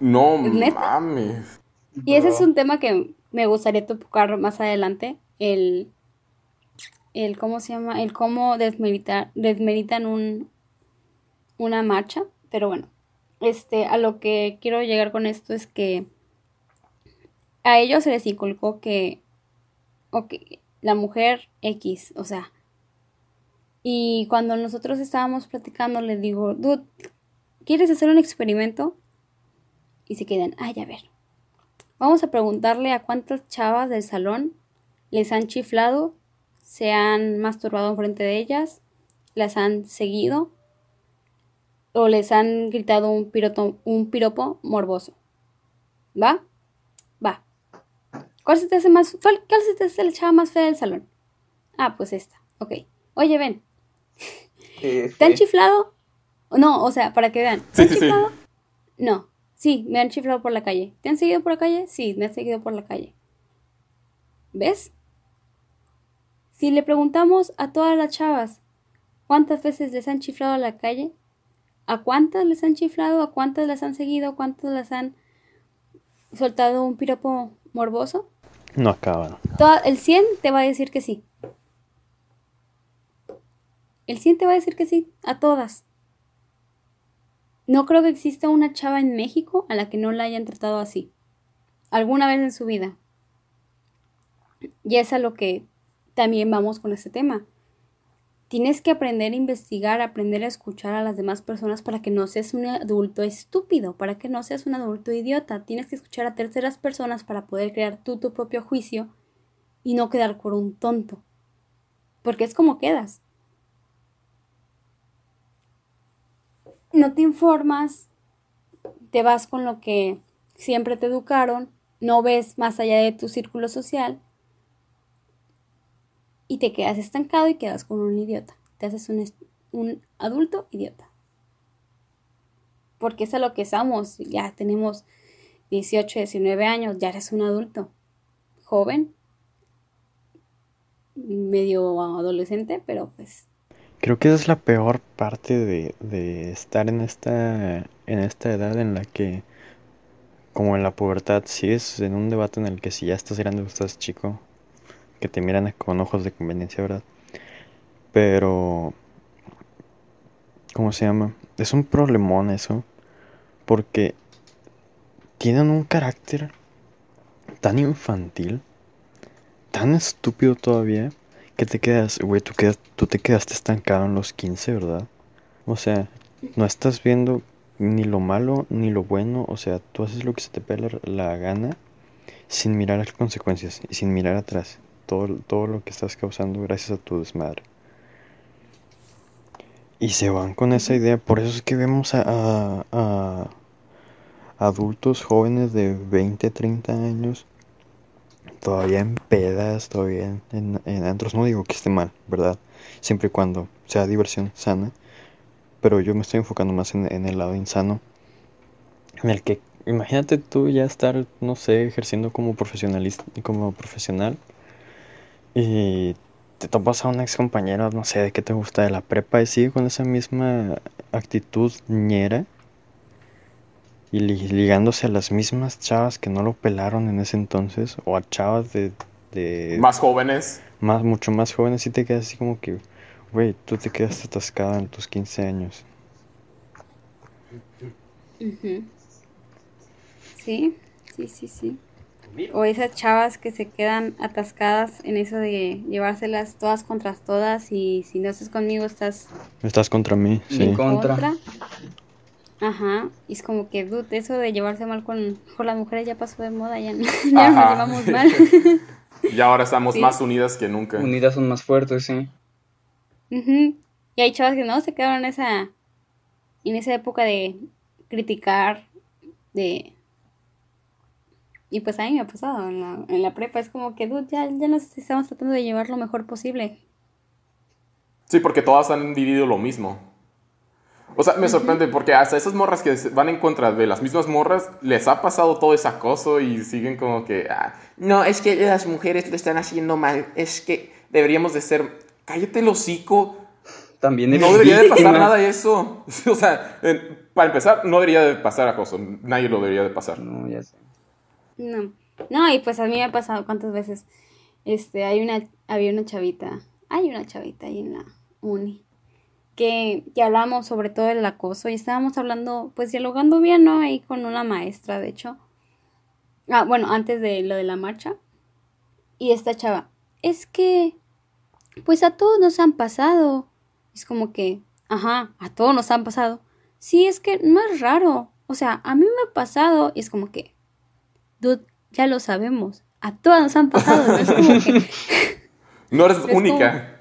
No mames. Y ese es un tema que me gustaría tocar más adelante, el, el ¿cómo se llama? El cómo desmeritar, desmeritan un, una marcha, pero bueno, este, a lo que quiero llegar con esto es que a ellos se les inculcó que, ok, la mujer X, o sea, y cuando nosotros estábamos platicando, les digo, dude, ¿quieres hacer un experimento? Y se quedan, ay, a ver. Vamos a preguntarle a cuántas chavas del salón les han chiflado, se han masturbado enfrente de ellas, las han seguido o les han gritado un, piroto- un piropo morboso. ¿Va? Va. ¿Cuál se te hace más, cuál, cuál se te hace la chava más fea del salón? Ah, pues esta. Ok. Oye, ven. ¿Te han chiflado? No, o sea, para que vean. ¿Te Sí, han sí, sí. chiflado? No. Sí, me han chiflado por la calle. ¿Te han seguido por la calle? Sí, me han seguido por la calle. ¿Ves? Si le preguntamos a todas las chavas cuántas veces les han chiflado a la calle, a cuántas les han chiflado, a cuántas las han seguido, a cuántas las han soltado un piropo morboso, No acaban. toda- el 100 te va a decir que sí. El 100 te va a decir que sí, a todas. No creo que exista una chava en México a la que no la hayan tratado así. Alguna vez en su vida. Y es a lo que también vamos con este tema. Tienes que aprender a investigar, aprender a escuchar a las demás personas para que no seas un adulto estúpido, para que no seas un adulto idiota. Tienes que escuchar a terceras personas para poder crear tú tu propio juicio y no quedar por un tonto. Porque es como quedas. No te informas, te vas con lo que siempre te educaron, no ves más allá de tu círculo social y te quedas estancado y quedas con un idiota. Te haces un, un adulto idiota. Porque es a lo que somos. Ya tenemos 18, 19 años, ya eres un adulto. Joven, medio adolescente, pero pues Creo que esa es la peor parte de, de estar en esta, en esta edad en la que, como en la pubertad, si es en un debate en el que si ya estás grande o estás chico, que te miran con ojos de conveniencia, ¿verdad? Pero, ¿cómo se llama? Es un problemón eso, porque tienen un carácter tan infantil, tan estúpido todavía, que te quedas, güey, tú, quedas, tú te quedaste estancado en los 15, ¿verdad? O sea, no estás viendo ni lo malo ni lo bueno, o sea, tú haces lo que se te pega la, la gana sin mirar las consecuencias y sin mirar atrás todo, todo lo que estás causando gracias a tu desmadre. Y se van con esa idea, por eso es que vemos a, a- a adultos jóvenes de 20, 30 años todavía en pedas, todavía en, en, antros. No digo que esté mal, ¿verdad? Siempre y cuando sea diversión sana. Pero yo me estoy enfocando más en, en el lado insano. En el que, imagínate tú ya estar, no sé, ejerciendo como profesionalista, como profesional. y te topas a un ex compañero, no sé, de qué te gusta de la prepa y sigue con esa misma actitud ñera y ligándose a las mismas chavas que no lo pelaron en ese entonces o a chavas de, más jóvenes. Más mucho más jóvenes y te quedas así como que güey tú te quedaste atascada en tus 15 años. Sí sí sí sí. O esas chavas que se quedan atascadas en eso de llevárselas todas contra todas y si no estás conmigo estás estás contra mí sí. contra Ajá, y es como que, dude, eso de llevarse mal con, las mujeres ya pasó de moda, ya, ya nos llevamos mal. y ahora estamos más unidas que nunca. Unidas son más fuertes, sí. Y hay chavas que no se quedaron en esa, en esa época de criticar, de... Y pues a mí me ha pasado en la, en la prepa, es como que, dude, ya, ya nos estamos tratando de llevar lo mejor posible. Sí, porque todas han vivido lo mismo. O sea, me sorprende porque hasta esas morras que van en contra de las mismas morras, les ha pasado todo ese acoso y siguen como que, ah, no, es que las mujeres lo están haciendo mal, es que deberíamos de ser, cállate el hocico. También No debería de pasar nada eso. O sea, para empezar, no debería de pasar acoso, nadie lo debería de pasar. No, ya sé. No, no, y pues a mí me ha pasado cuántas veces, este, hay una, había una chavita, hay una chavita ahí en la uni que, que hablamos sobre todo el acoso y estábamos hablando, pues dialogando bien, ¿no? Ahí con una maestra, de hecho. Ah, bueno, antes de lo de la marcha. Y esta chava, es que, pues a todos nos han pasado. Es como que, ajá, a todos nos han pasado. Sí, es que no es raro. O sea, a mí me ha pasado y es como que, dude, ya lo sabemos. A todos nos han pasado. No, es como que, no eres única.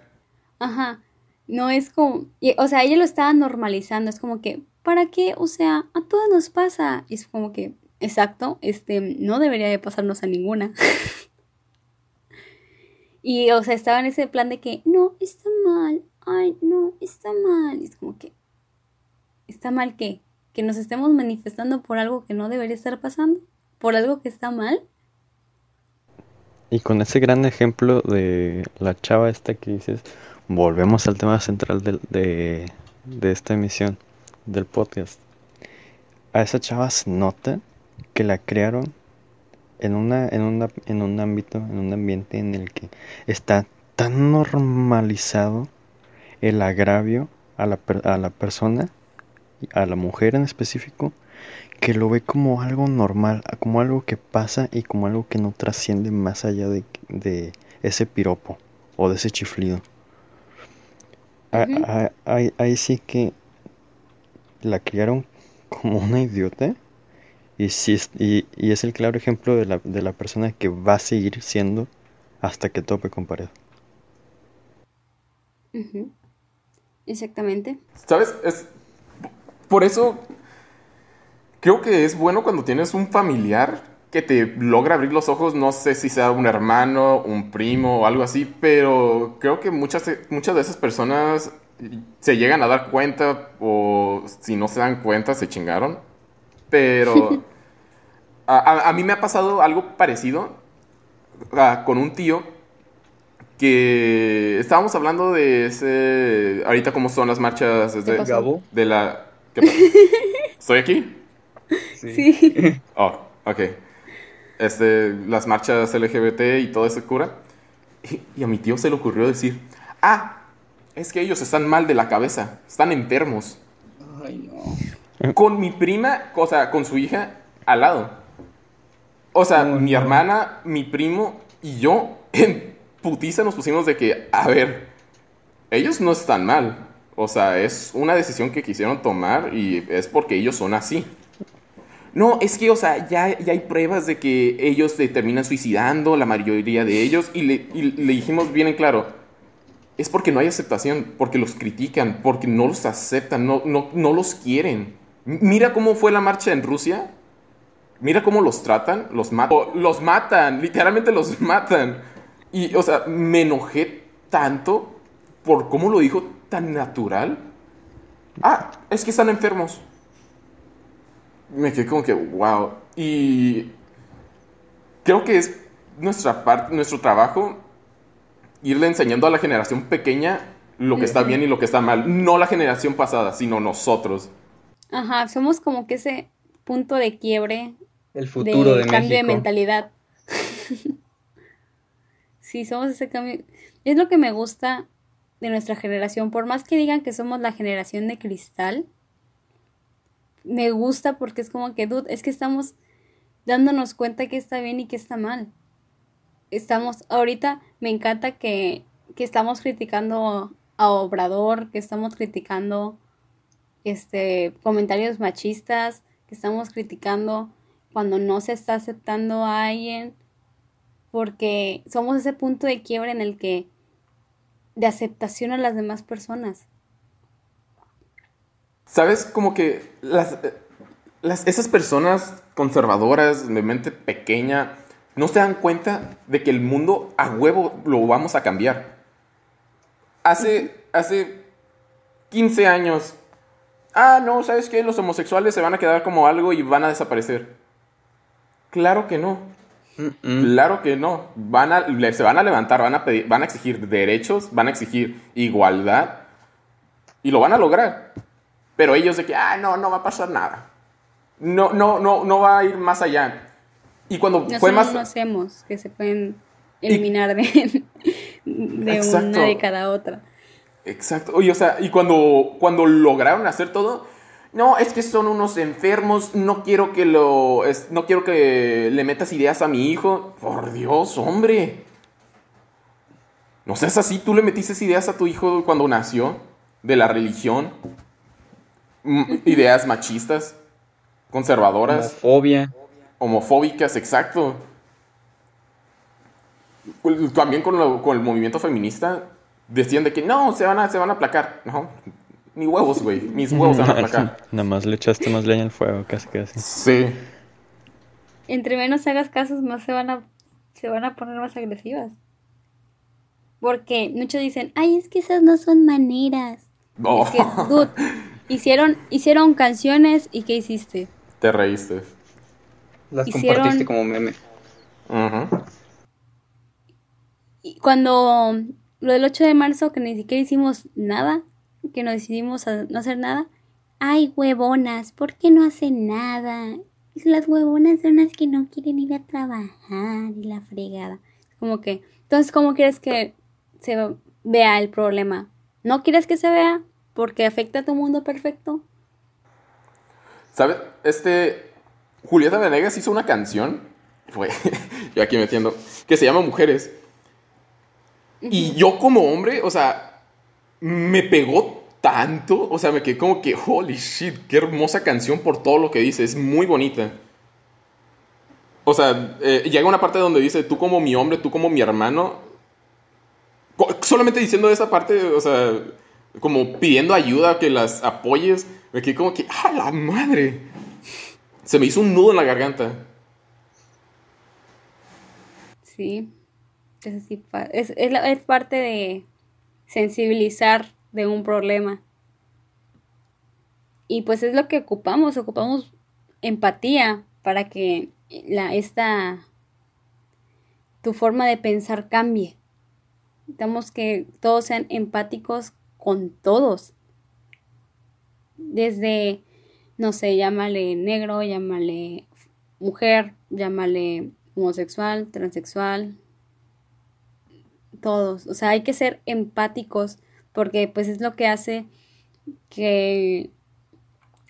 ajá. No es como, o sea, ella lo estaba normalizando, es como que, ¿para qué? O sea, a todos nos pasa. Y es como que, exacto, este, no debería de pasarnos a ninguna. y, o sea, estaba en ese plan de que, no, está mal, ay, no, está mal. Y es como que, ¿está mal qué? Que nos estemos manifestando por algo que no debería estar pasando, por algo que está mal. Y con ese gran ejemplo de la chava esta que dices, volvemos al tema central de, esta emisión del podcast. A esa chava se nota que la crearon en, una, en, una, en un ámbito, en un ambiente en el que está tan normalizado el agravio a la, a la persona, a la mujer en específico, que lo ve como algo normal, como algo que pasa y como algo que no trasciende más allá de, de ese piropo o de ese chiflido. Ahí, sí que la criaron como una idiota y, sí, y, y, es el claro ejemplo de la, de la persona que va a seguir siendo hasta que tope con pared. Exactamente. ¿Sabes? Es, por eso creo que es bueno cuando tienes un familiar que te logra abrir los ojos, no sé si sea un hermano, un primo o algo así, pero creo que muchas, muchas de esas personas se llegan a dar cuenta o si no se dan cuenta se chingaron. Pero a, mí me ha pasado algo parecido con un tío que estábamos hablando de ese ahorita cómo son las marchas Gabo de la ¿Estoy aquí? Sí. Oh, ok. Este, las marchas LGBT y todo ese cura. Y, a mi tío se le ocurrió decir, ah, es que ellos están mal de la cabeza, están enfermos. Ay, no. Con mi prima, o sea, con su hija al lado. O sea, mi hermana, mi primo y yo en putiza nos pusimos de que, a ver, ellos no están mal. O sea, es una decisión que quisieron tomar y es porque ellos son así. No, es que, o sea, ya, ya hay pruebas de que ellos se terminan suicidando, la mayoría de ellos, y le, dijimos bien en claro, es porque no hay aceptación, porque los critican, porque no los aceptan, no, no, no los quieren. Mira cómo fue la marcha en Rusia. Mira cómo los tratan, los matan. Los matan, literalmente los matan. Y, o sea, me enojé tanto por cómo lo dijo tan natural. Ah, es que están enfermos me quedé como que, wow. Y creo que es nuestra parte, nuestro trabajo irle enseñando a la generación pequeña lo que está bien y lo que está mal. No la generación pasada, sino nosotros. Ajá, somos como que ese punto de quiebre. El futuro de, cambio de mentalidad. sí, somos ese cambio. Es lo que me gusta de nuestra generación. Por más que digan que somos la generación de cristal, me gusta porque es como que, es que estamos dándonos cuenta que está bien y que está mal. Estamos, ahorita me encanta que, que estamos criticando a Obrador, que estamos criticando este comentarios machistas, que estamos criticando cuando no se está aceptando a alguien, porque somos ese punto de quiebre en el que de aceptación a las demás personas. ¿Sabes? Como que las, las, esas personas conservadoras de mente pequeña no se dan cuenta de que el mundo a huevo lo vamos a cambiar. Hace, hace 15 años, ah, no, ¿sabes qué? Los homosexuales se van a quedar como algo y van a desaparecer. Claro que no. Claro que no. Van a, se van a levantar, van a, pedir, van a exigir derechos, van a exigir igualdad y lo van a lograr. Pero ellos de que, ah, no, no va a pasar nada. No, no, no, no va a ir más allá. Y cuando fue más... no hacemos que se pueden eliminar de, de una de cada otra. Exacto. Oye, o sea, y cuando, cuando lograron hacer todo, no, es que son unos enfermos, no quiero que lo, no quiero que le metas ideas a mi hijo. Por Dios, hombre. No seas así, tú le metiste ideas a tu hijo cuando nació, de la religión, ideas machistas, conservadoras. Homofobia. Homofóbicas, exacto. También con, el movimiento feminista decían de que no, se van a, se van a aplacar. No, ni huevos, güey. Mis huevos se van a aplacar. Nada más le echaste más leña al fuego, casi casi. Sí. Entre menos hagas casos, más se van a, se van a poner más agresivas. Porque muchos dicen, ay, es que esas no son maneras. No. Es que, dude, hicieron, hicieron canciones y ¿qué hiciste? Te reíste. Las compartiste como meme. Y cuando lo del 8 de marzo, que ni siquiera hicimos nada, que no decidimos a no hacer nada. Ay, huevonas, ¿por qué no hacen nada? Las huevonas son las que no quieren ir a trabajar y la fregada. Como que, entonces, ¿cómo quieres que se vea el problema? ¿No quieres que se vea porque afecta a tu mundo perfecto? ¿Sabes? Este, Julieta Venegas hizo una canción, fue, yo aquí metiendo, que se llama Mujeres. Y yo como hombre, o sea, me pegó tanto, o sea, me quedé como que, holy shit, qué hermosa canción por todo lo que dice, es muy bonita. O sea, eh, llega una parte donde dice, tú como mi hombre, tú como mi hermano, solamente diciendo esa parte, o sea, como pidiendo ayuda, que las apoyes, me quedé como que, ¡ah, la madre! Se me hizo un nudo en la garganta. Sí, es, es, es parte de sensibilizar de un problema. Y pues es lo que ocupamos, ocupamos empatía para que la, esta, tu forma de pensar cambie. Necesitamos que todos sean empáticos con todos. Desde, no sé, llámale negro, llámale mujer, llámale homosexual, transexual, todos. O sea, hay que ser empáticos porque pues es lo que hace que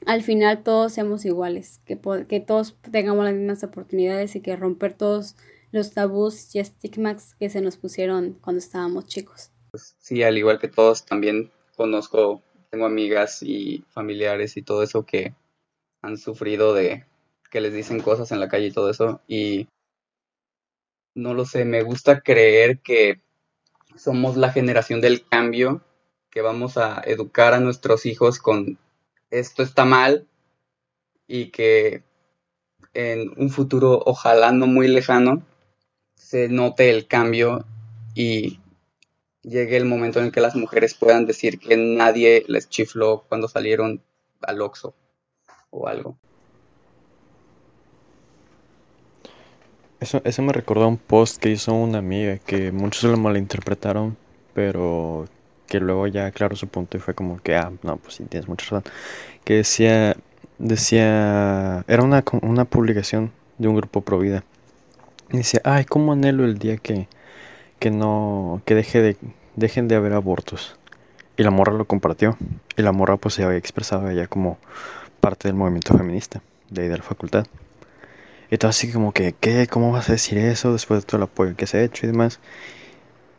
al final todos seamos iguales, que, que todos tengamos las mismas oportunidades y que romper todos los tabús y estigmas que se nos pusieron cuando estábamos chicos. Pues sí, al igual que todos, también conozco, tengo amigas y familiares y todo eso que han sufrido de que les dicen cosas en la calle y todo eso y no lo sé, me gusta creer que somos la generación del cambio que vamos a educar a nuestros hijos con esto está mal y que en un futuro, ojalá no muy lejano, se note el cambio y llegue el momento en que las mujeres puedan decir que nadie les chifló cuando salieron al Oxxo o algo. Eso, eso me recordó a un post que hizo una amiga que muchos lo malinterpretaron, pero que luego ya aclaró su punto y fue como que, ah, no, pues sí, tienes mucha razón. Que decía, decía, era una, una publicación de un grupo pro vida. Y decía, ay, cómo anhelo el día que, que no, que deje de, dejen de haber abortos. Y la morra lo compartió. Y la morra pues se había expresado ya como parte del movimiento feminista de ahí de la facultad. Y todo así como que, ¿qué? ¿Cómo vas a decir eso después de todo el apoyo que se ha hecho y demás?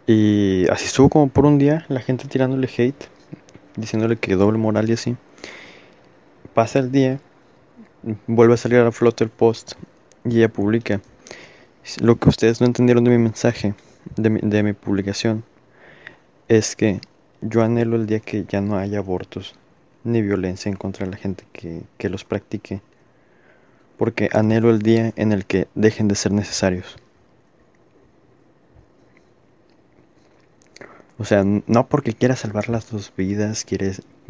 Y así estuvo como por un día la gente tirándole hate, diciéndole que doble moral y así. Pasa el día, vuelve a salir a la flote el post y ella publica. Lo que ustedes no entendieron de mi mensaje, de mi, de mi publicación, es que yo anhelo el día que ya no haya abortos ni violencia en contra de la gente que, que los practique porque anhelo el día en el que dejen de ser necesarios. O sea, no porque quiera salvar las dos vidas,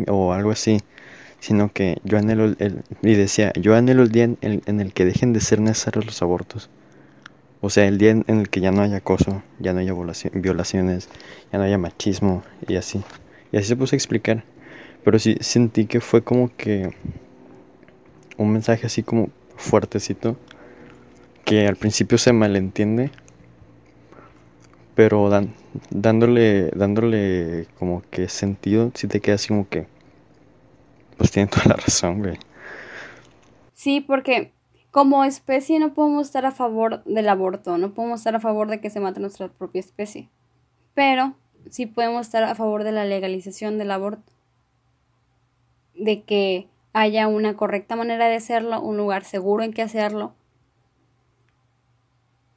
o algo así, sino que yo anhelo el, y decía, yo anhelo el día en el, en el, que dejen de ser necesarios los abortos. O sea, el día en, el que ya no haya acoso, ya no haya violaciones, ya no haya machismo y así. Y así se puso a explicar. Pero sí sentí que fue como que un mensaje así como fuertecito que al principio se malentiende, pero dándole, dándole como que sentido, si te queda así como que, pues tiene toda la razón, güey. Sí, porque como especie no podemos estar a favor del aborto, no podemos estar a favor de que se mate nuestra propia especie, pero sí podemos estar a favor de la legalización del aborto, de que haya una correcta manera de hacerlo, un lugar seguro en que hacerlo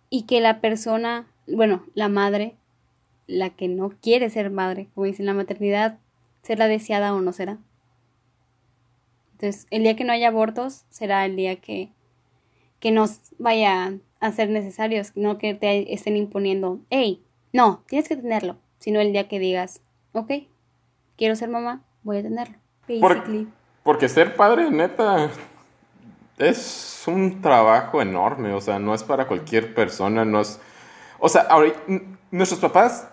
y que la persona, bueno, la madre, la que no quiere ser madre, como dicen la maternidad, será deseada o no será. Entonces, el día que no haya abortos será el día que, que nos vaya a ser necesarios, no que te estén imponiendo, hey, no, tienes que tenerlo, sino el día que digas, ok, quiero ser mamá, voy a tenerlo. Basically. Porque ser padre, neta, es un trabajo enorme, o sea, no es para cualquier persona, no es... O sea, ahora, nuestros papás,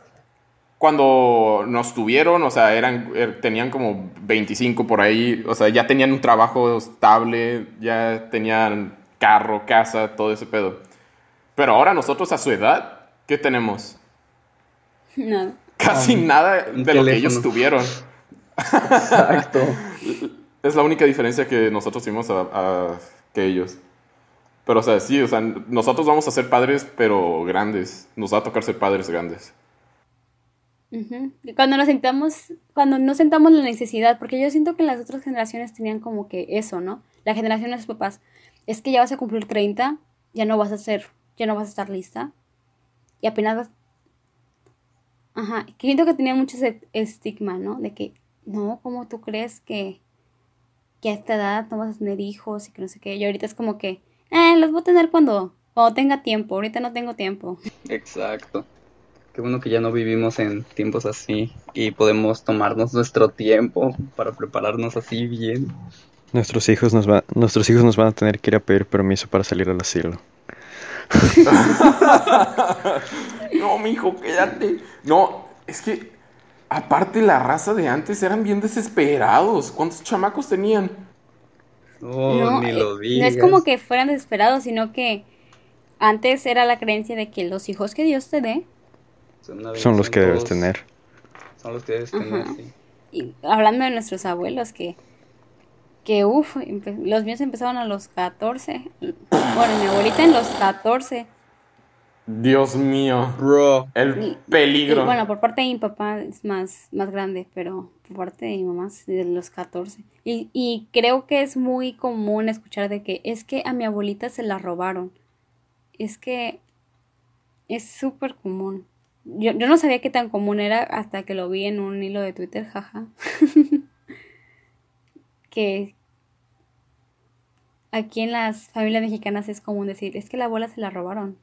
cuando nos tuvieron, o sea, eran, er, tenían como 25 por ahí, o sea, ya tenían un trabajo estable, ya tenían carro, casa, todo ese pedo. Pero ahora nosotros a su edad, ¿qué tenemos? Nada. Casi nada de lo que ellos tuvieron. Exacto. Es la única diferencia que nosotros tuvimos a, que ellos. Pero, o sea, sí, o sea, nosotros vamos a ser padres, pero grandes. Nos va a tocar ser padres grandes. Cuando nos sentamos, cuando no sentamos la necesidad, porque yo siento que las otras generaciones tenían como que eso, ¿no? La generación de sus papás, es que ya vas a cumplir 30, ya no vas a ser, ya no vas a estar lista. Y apenas vas... Ajá, que siento que tenía mucho ese estigma, ¿no? De que, no, ¿cómo tú crees que que a esta edad no vas a tener hijos y que no sé qué. Y ahorita es como que, eh, los voy a tener cuando, cuando tenga tiempo. Ahorita no tengo tiempo. Exacto. Qué bueno que ya no vivimos en tiempos así y podemos tomarnos nuestro tiempo para prepararnos así bien. Nuestros hijos nos, va, nuestros hijos nos van a tener que ir a pedir permiso para salir al asilo. no, mi hijo, quédate. No, es que Aparte, la raza de antes eran bien desesperados. ¿Cuántos chamacos tenían? no, ni lo digas. No es como que fueran desesperados, sino que antes era la creencia de que los hijos que Dios te dé son, los que debes tener. Son los que debes tener, sí. Y hablando de nuestros abuelos, que, que uff, los míos empezaron a los 14. Bueno, mi abuelita en los 14. Dios mío. Bro. El peligro. bueno, por parte de mi papá es más, más grande, pero por parte de mi mamá es de los 14. Y, y creo que es muy común escuchar de que es que a mi abuelita se la robaron. Es que es súper común. Yo, yo no sabía qué tan común era hasta que lo vi en un hilo de Twitter, jaja. que aquí en las familias mexicanas es común decir, es que la abuela se la robaron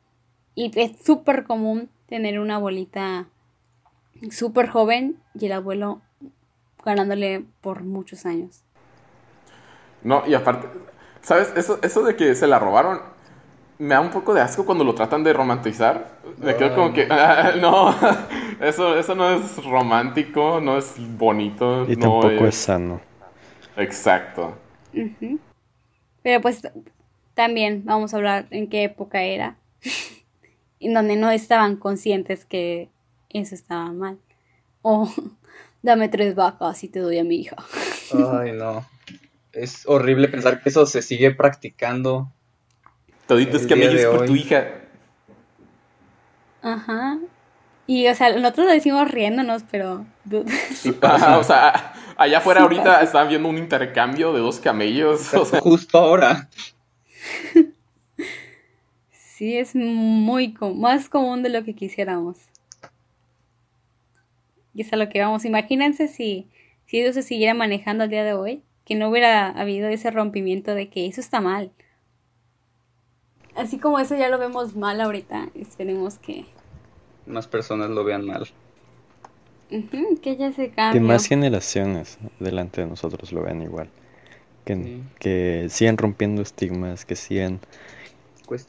y es súper común tener una abuelita súper joven y el abuelo ganándole por muchos años. No, y aparte, ¿sabes? Eso, eso de que se la robaron, me da un poco de asco cuando lo tratan de romantizar. Me quedo como que, ah, no, eso, eso no es romántico, no es bonito. Y no tampoco es sano. Exacto. Pero pues también vamos a hablar en qué época era, en donde no estaban conscientes que eso estaba mal. O dame tres vacas y te doy a mi hija. Ay, no. Es horrible pensar que eso se sigue practicando. Todito es El que me día de es por tu hija. Ajá. Y o sea, nosotros lo decimos riéndonos, pero sí pasa. Ajá, o sea, allá afuera Sí ahorita pasa. estaban viendo un intercambio de dos camellos. O sea, Justo ahora. Sí, es muy com- más común de lo que quisiéramos. Y es a lo que vamos. Imagínense si, si eso se siguiera manejando al día de hoy, que no hubiera habido ese rompimiento de que eso está mal. Así como eso ya lo vemos mal ahorita, esperemos que, Más personas lo vean mal. Que ya se Que cambie. más generaciones delante de nosotros lo vean igual. Que, Sí. que sigan rompiendo estigmas, que sigan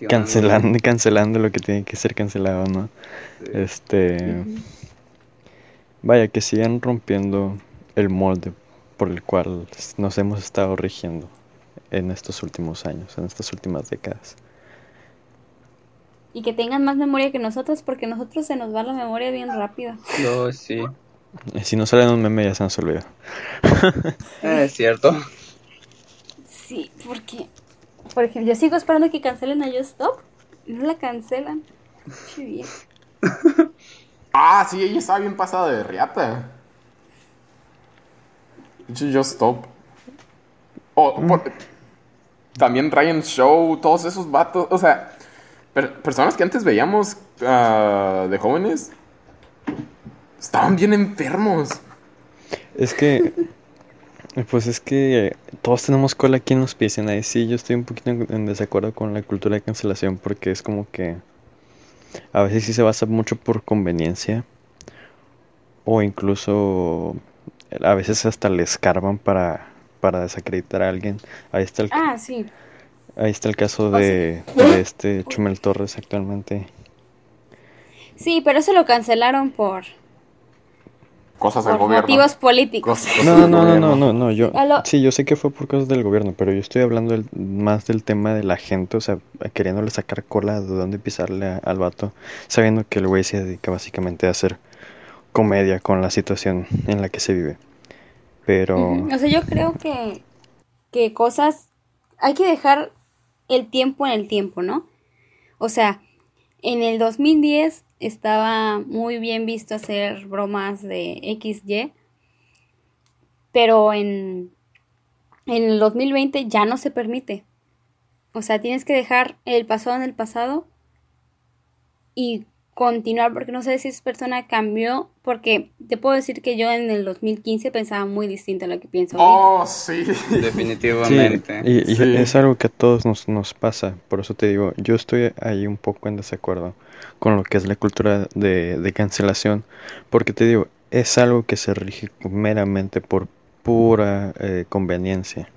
cancelando, cancelando lo que tiene que ser cancelado, ¿no? Sí. Este, vaya, que sigan rompiendo el molde por el cual nos hemos estado rigiendo en estos últimos años, en estas últimas décadas. Y que tengan más memoria que nosotros, porque nosotros se nos va la memoria bien rápido. No, sí. Si no sale en un meme ya se nos olvidó. Eh, es cierto. Sí, porque, por ejemplo, yo sigo esperando que cancelen a Just Stop. y No la cancelan. Qué bien. ah, sí, ella estaba bien pasada de riata. Just Stop. O, Mm. por- también Ryan Show, todos esos vatos. O sea, per- personas que antes veíamos ah, de jóvenes estaban bien enfermos. Es que, pues es que todos tenemos cola aquí en los pies. En ahí sí, yo estoy un poquito en, en desacuerdo con la cultura de cancelación porque es como que a veces sí se basa mucho por conveniencia o incluso a veces hasta le escarban para, para desacreditar a alguien. Ahí está el, Ah, sí. Ahí está el caso o sea- de, de este Chumel Torres actualmente. Sí, pero eso lo cancelaron por, Cosas del por gobierno. motivos políticos. Cosas- No, no, no, no, no, no, yo, lo- sí, yo sé que fue por cosas del gobierno, pero yo estoy hablando del- más del tema de la gente, o sea, queriéndole sacar cola de dónde pisarle a- al vato, sabiendo que el güey se dedica básicamente a hacer comedia con la situación en la que se vive. Pero. O sea, yo creo que, que cosas hay que dejar el tiempo en el tiempo, ¿no? O sea, en el 2010 estaba muy bien visto hacer bromas de XY, pero en, en el 2020 ya no se permite. O sea, tienes que dejar el pasado en el pasado y continuar, porque no sé si esa persona cambió, porque te puedo decir que yo en el 2015 pensaba muy distinto a lo que pienso. Oh, sí. sí, Definitivamente. y, y Sí. es algo que a todos nos, nos pasa, por eso te digo, yo estoy ahí un poco en desacuerdo con lo que es la cultura de, de cancelación, porque te digo, es algo que se rige meramente por pura eh, conveniencia.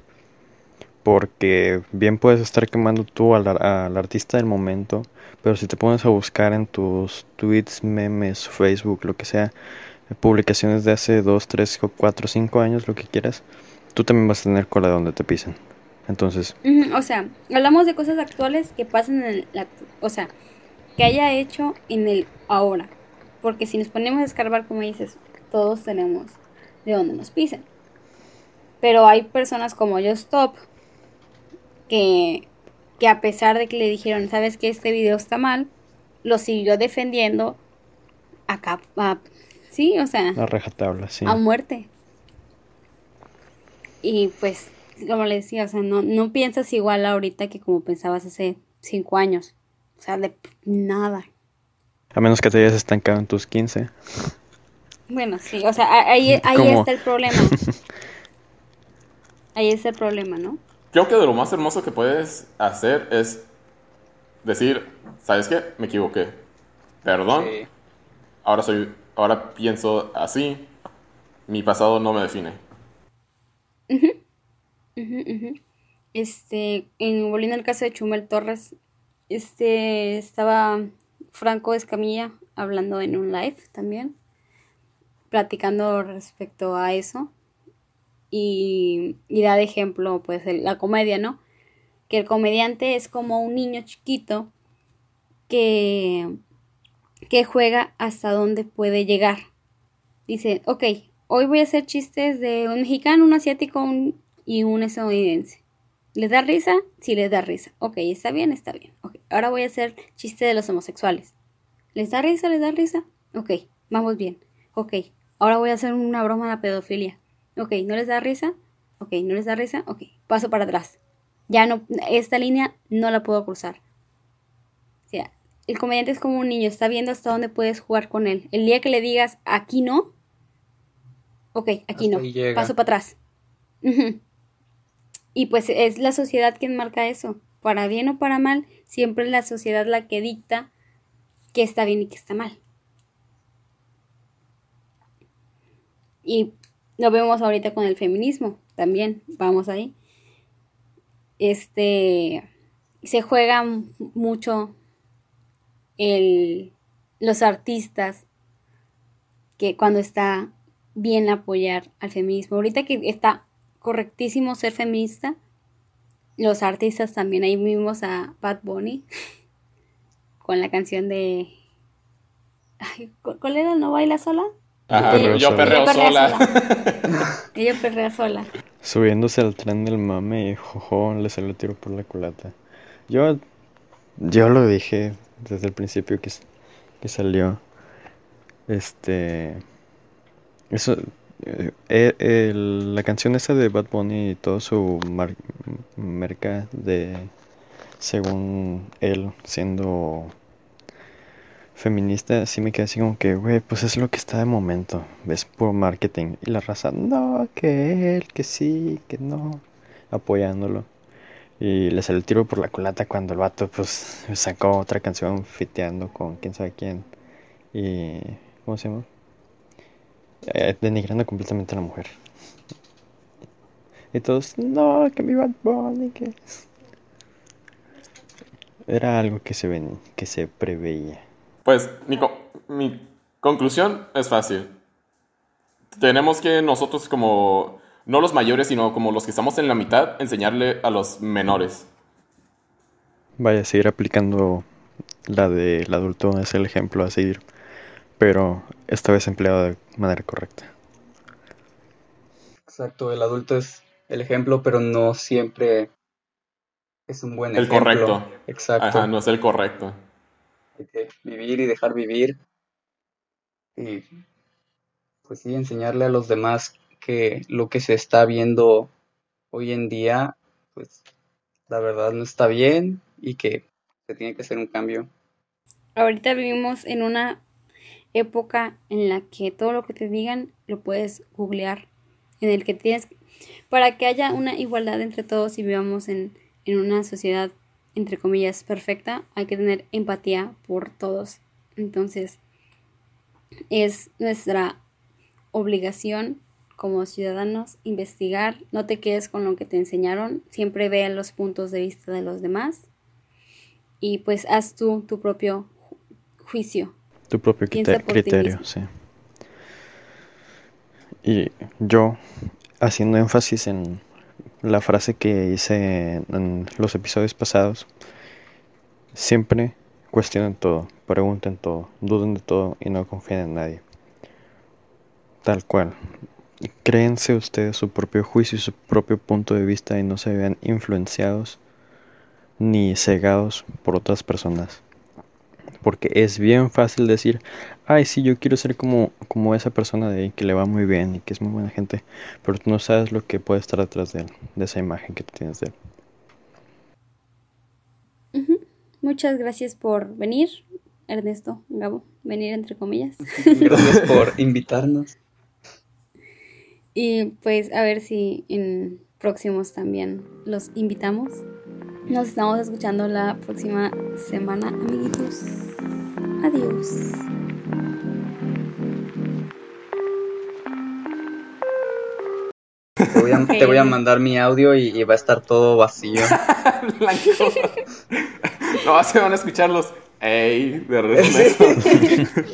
Porque bien puedes estar quemando tú al, al artista del momento, pero si te pones a buscar en tus tweets, memes, Facebook, lo que sea, publicaciones de hace 2, 3, 4, 5 años, lo que quieras, tú también vas a tener cola donde te pisen. Entonces, O sea, hablamos de cosas actuales que pasan en la- o sea, que haya hecho en el ahora. Porque si nos ponemos a escarbar, como dices, todos tenemos de dónde nos pisen. Pero hay personas como Yo Stop que, que a pesar de que le dijeron, sabes que este video está mal, lo siguió defendiendo acá, a- sí, o sea, a rajatabla, sí. a muerte. Y pues, como le decía, o sea, no, no piensas igual ahorita que como pensabas hace cinco años. O sea, de nada. A menos que te hayas estancado en tus 15. Bueno, sí, o sea, ahí, ahí está el problema. Ahí está el problema, ¿no? Creo que de lo más hermoso que puedes hacer es decir, ¿sabes qué? Me equivoqué. Perdón. Sí. Ahora soy, ahora pienso así. Mi pasado no me define. Este, en, volviendo al caso de Chumel Torres, este estaba Franco Escamilla hablando en un live también, platicando respecto a eso. Y, da de ejemplo, pues, la comedia, ¿no? Que el comediante es como un niño chiquito que, que juega hasta donde puede llegar. Dice, ok, hoy voy a hacer chistes de un mexicano, un asiático y un estadounidense. ¿Les da risa? Sí, les da risa. Ok, está bien, está bien. Ahora voy a hacer chiste de los homosexuales. ¿Les da risa? ¿Les da risa? Ok, vamos bien. Ok, ahora voy a hacer una broma de la pedofilia. Ok, ¿no les da risa? Ok, ¿no les da risa? Ok, paso para atrás. Ya no, esta línea no la puedo cruzar. O sea, el comediante es como un niño, está viendo hasta dónde puedes jugar con él. El día que le digas, aquí no, ok, aquí no, paso para atrás. Y pues es la sociedad quien marca eso. Para bien o para mal, siempre es la sociedad la que dicta qué está bien y qué está mal. Y lo vemos ahorita con el feminismo, también, vamos ahí. Este, se juega mucho el, los artistas que cuando está bien apoyar al feminismo. Ahorita que está correctísimo ser feminista. Los artistas también, ahí vimos a Bad Bunny con la canción de... ¿Cuál era? ¿No baila sola? Yo perreo sola. Ella perrea sola. Subiéndose al tren del mame y jojo, le salió tiro por la culata. Yo, yo lo dije desde el principio que, que salió. Este. Eso, eh, la canción esa de Bad Bunny y todo su marca de, según él, siendo feminista, sí me quedé así como que, güey, pues es lo que está de momento, ves por marketing. Y la raza, no, que él, que sí, que no, apoyándolo. Y le salió el tiro por la culata cuando el vato, pues, sacó otra canción fiteando con quién sabe quién. Y, ¿cómo se llama? Eh, denigrando completamente a la mujer. Y todos, no, que mi Bad Bunny, que... Era algo que se, ven, que se preveía. Pues, Nico, mi conclusión es fácil. Tenemos que nosotros como, no los mayores, sino como los que estamos en la mitad, enseñarle a los menores. Vaya, seguir aplicando la del adulto es el ejemplo a seguir pero esta vez empleado de manera correcta. Exacto, el adulto es el ejemplo, pero no siempre es un buen el ejemplo. El correcto. Exacto. Ajá, no es el correcto. Vivir y dejar vivir. Y pues sí, enseñarle a los demás que lo que se está viendo hoy en día, pues la verdad no está bien y que se tiene que hacer un cambio. Ahorita vivimos en una época en la que todo lo que te digan lo puedes googlear, en el que tienes, para que haya una igualdad entre todos y vivamos en, en una sociedad, entre comillas, perfecta, hay que tener empatía por todos. Entonces, es nuestra obligación como ciudadanos investigar, no te quedes con lo que te enseñaron, siempre vea los puntos de vista de los demás y pues haz tú tu propio juicio tu propio criterio, sí. Y yo, haciendo énfasis en la frase que hice en los episodios pasados, siempre cuestionen todo, pregunten todo, duden de todo y no confíen en nadie. Tal cual. Créense ustedes su propio juicio y su propio punto de vista y no se vean influenciados ni cegados por otras personas. Porque es bien fácil decir, ay, sí, yo quiero ser como, como esa persona de ahí que le va muy bien y que es muy buena gente, pero tú no sabes lo que puede estar detrás de él, de esa imagen que tú tienes de él. Muchas gracias por venir, Ernesto, Gabo, venir entre comillas. Gracias por invitarnos. Y pues a ver si en próximos también los invitamos. Nos estamos escuchando la próxima semana, amiguitos. Adiós. Te voy, a, mandar mi audio y, va a estar todo vacío. No, se van a escuchar los ¡Ey! De regreso.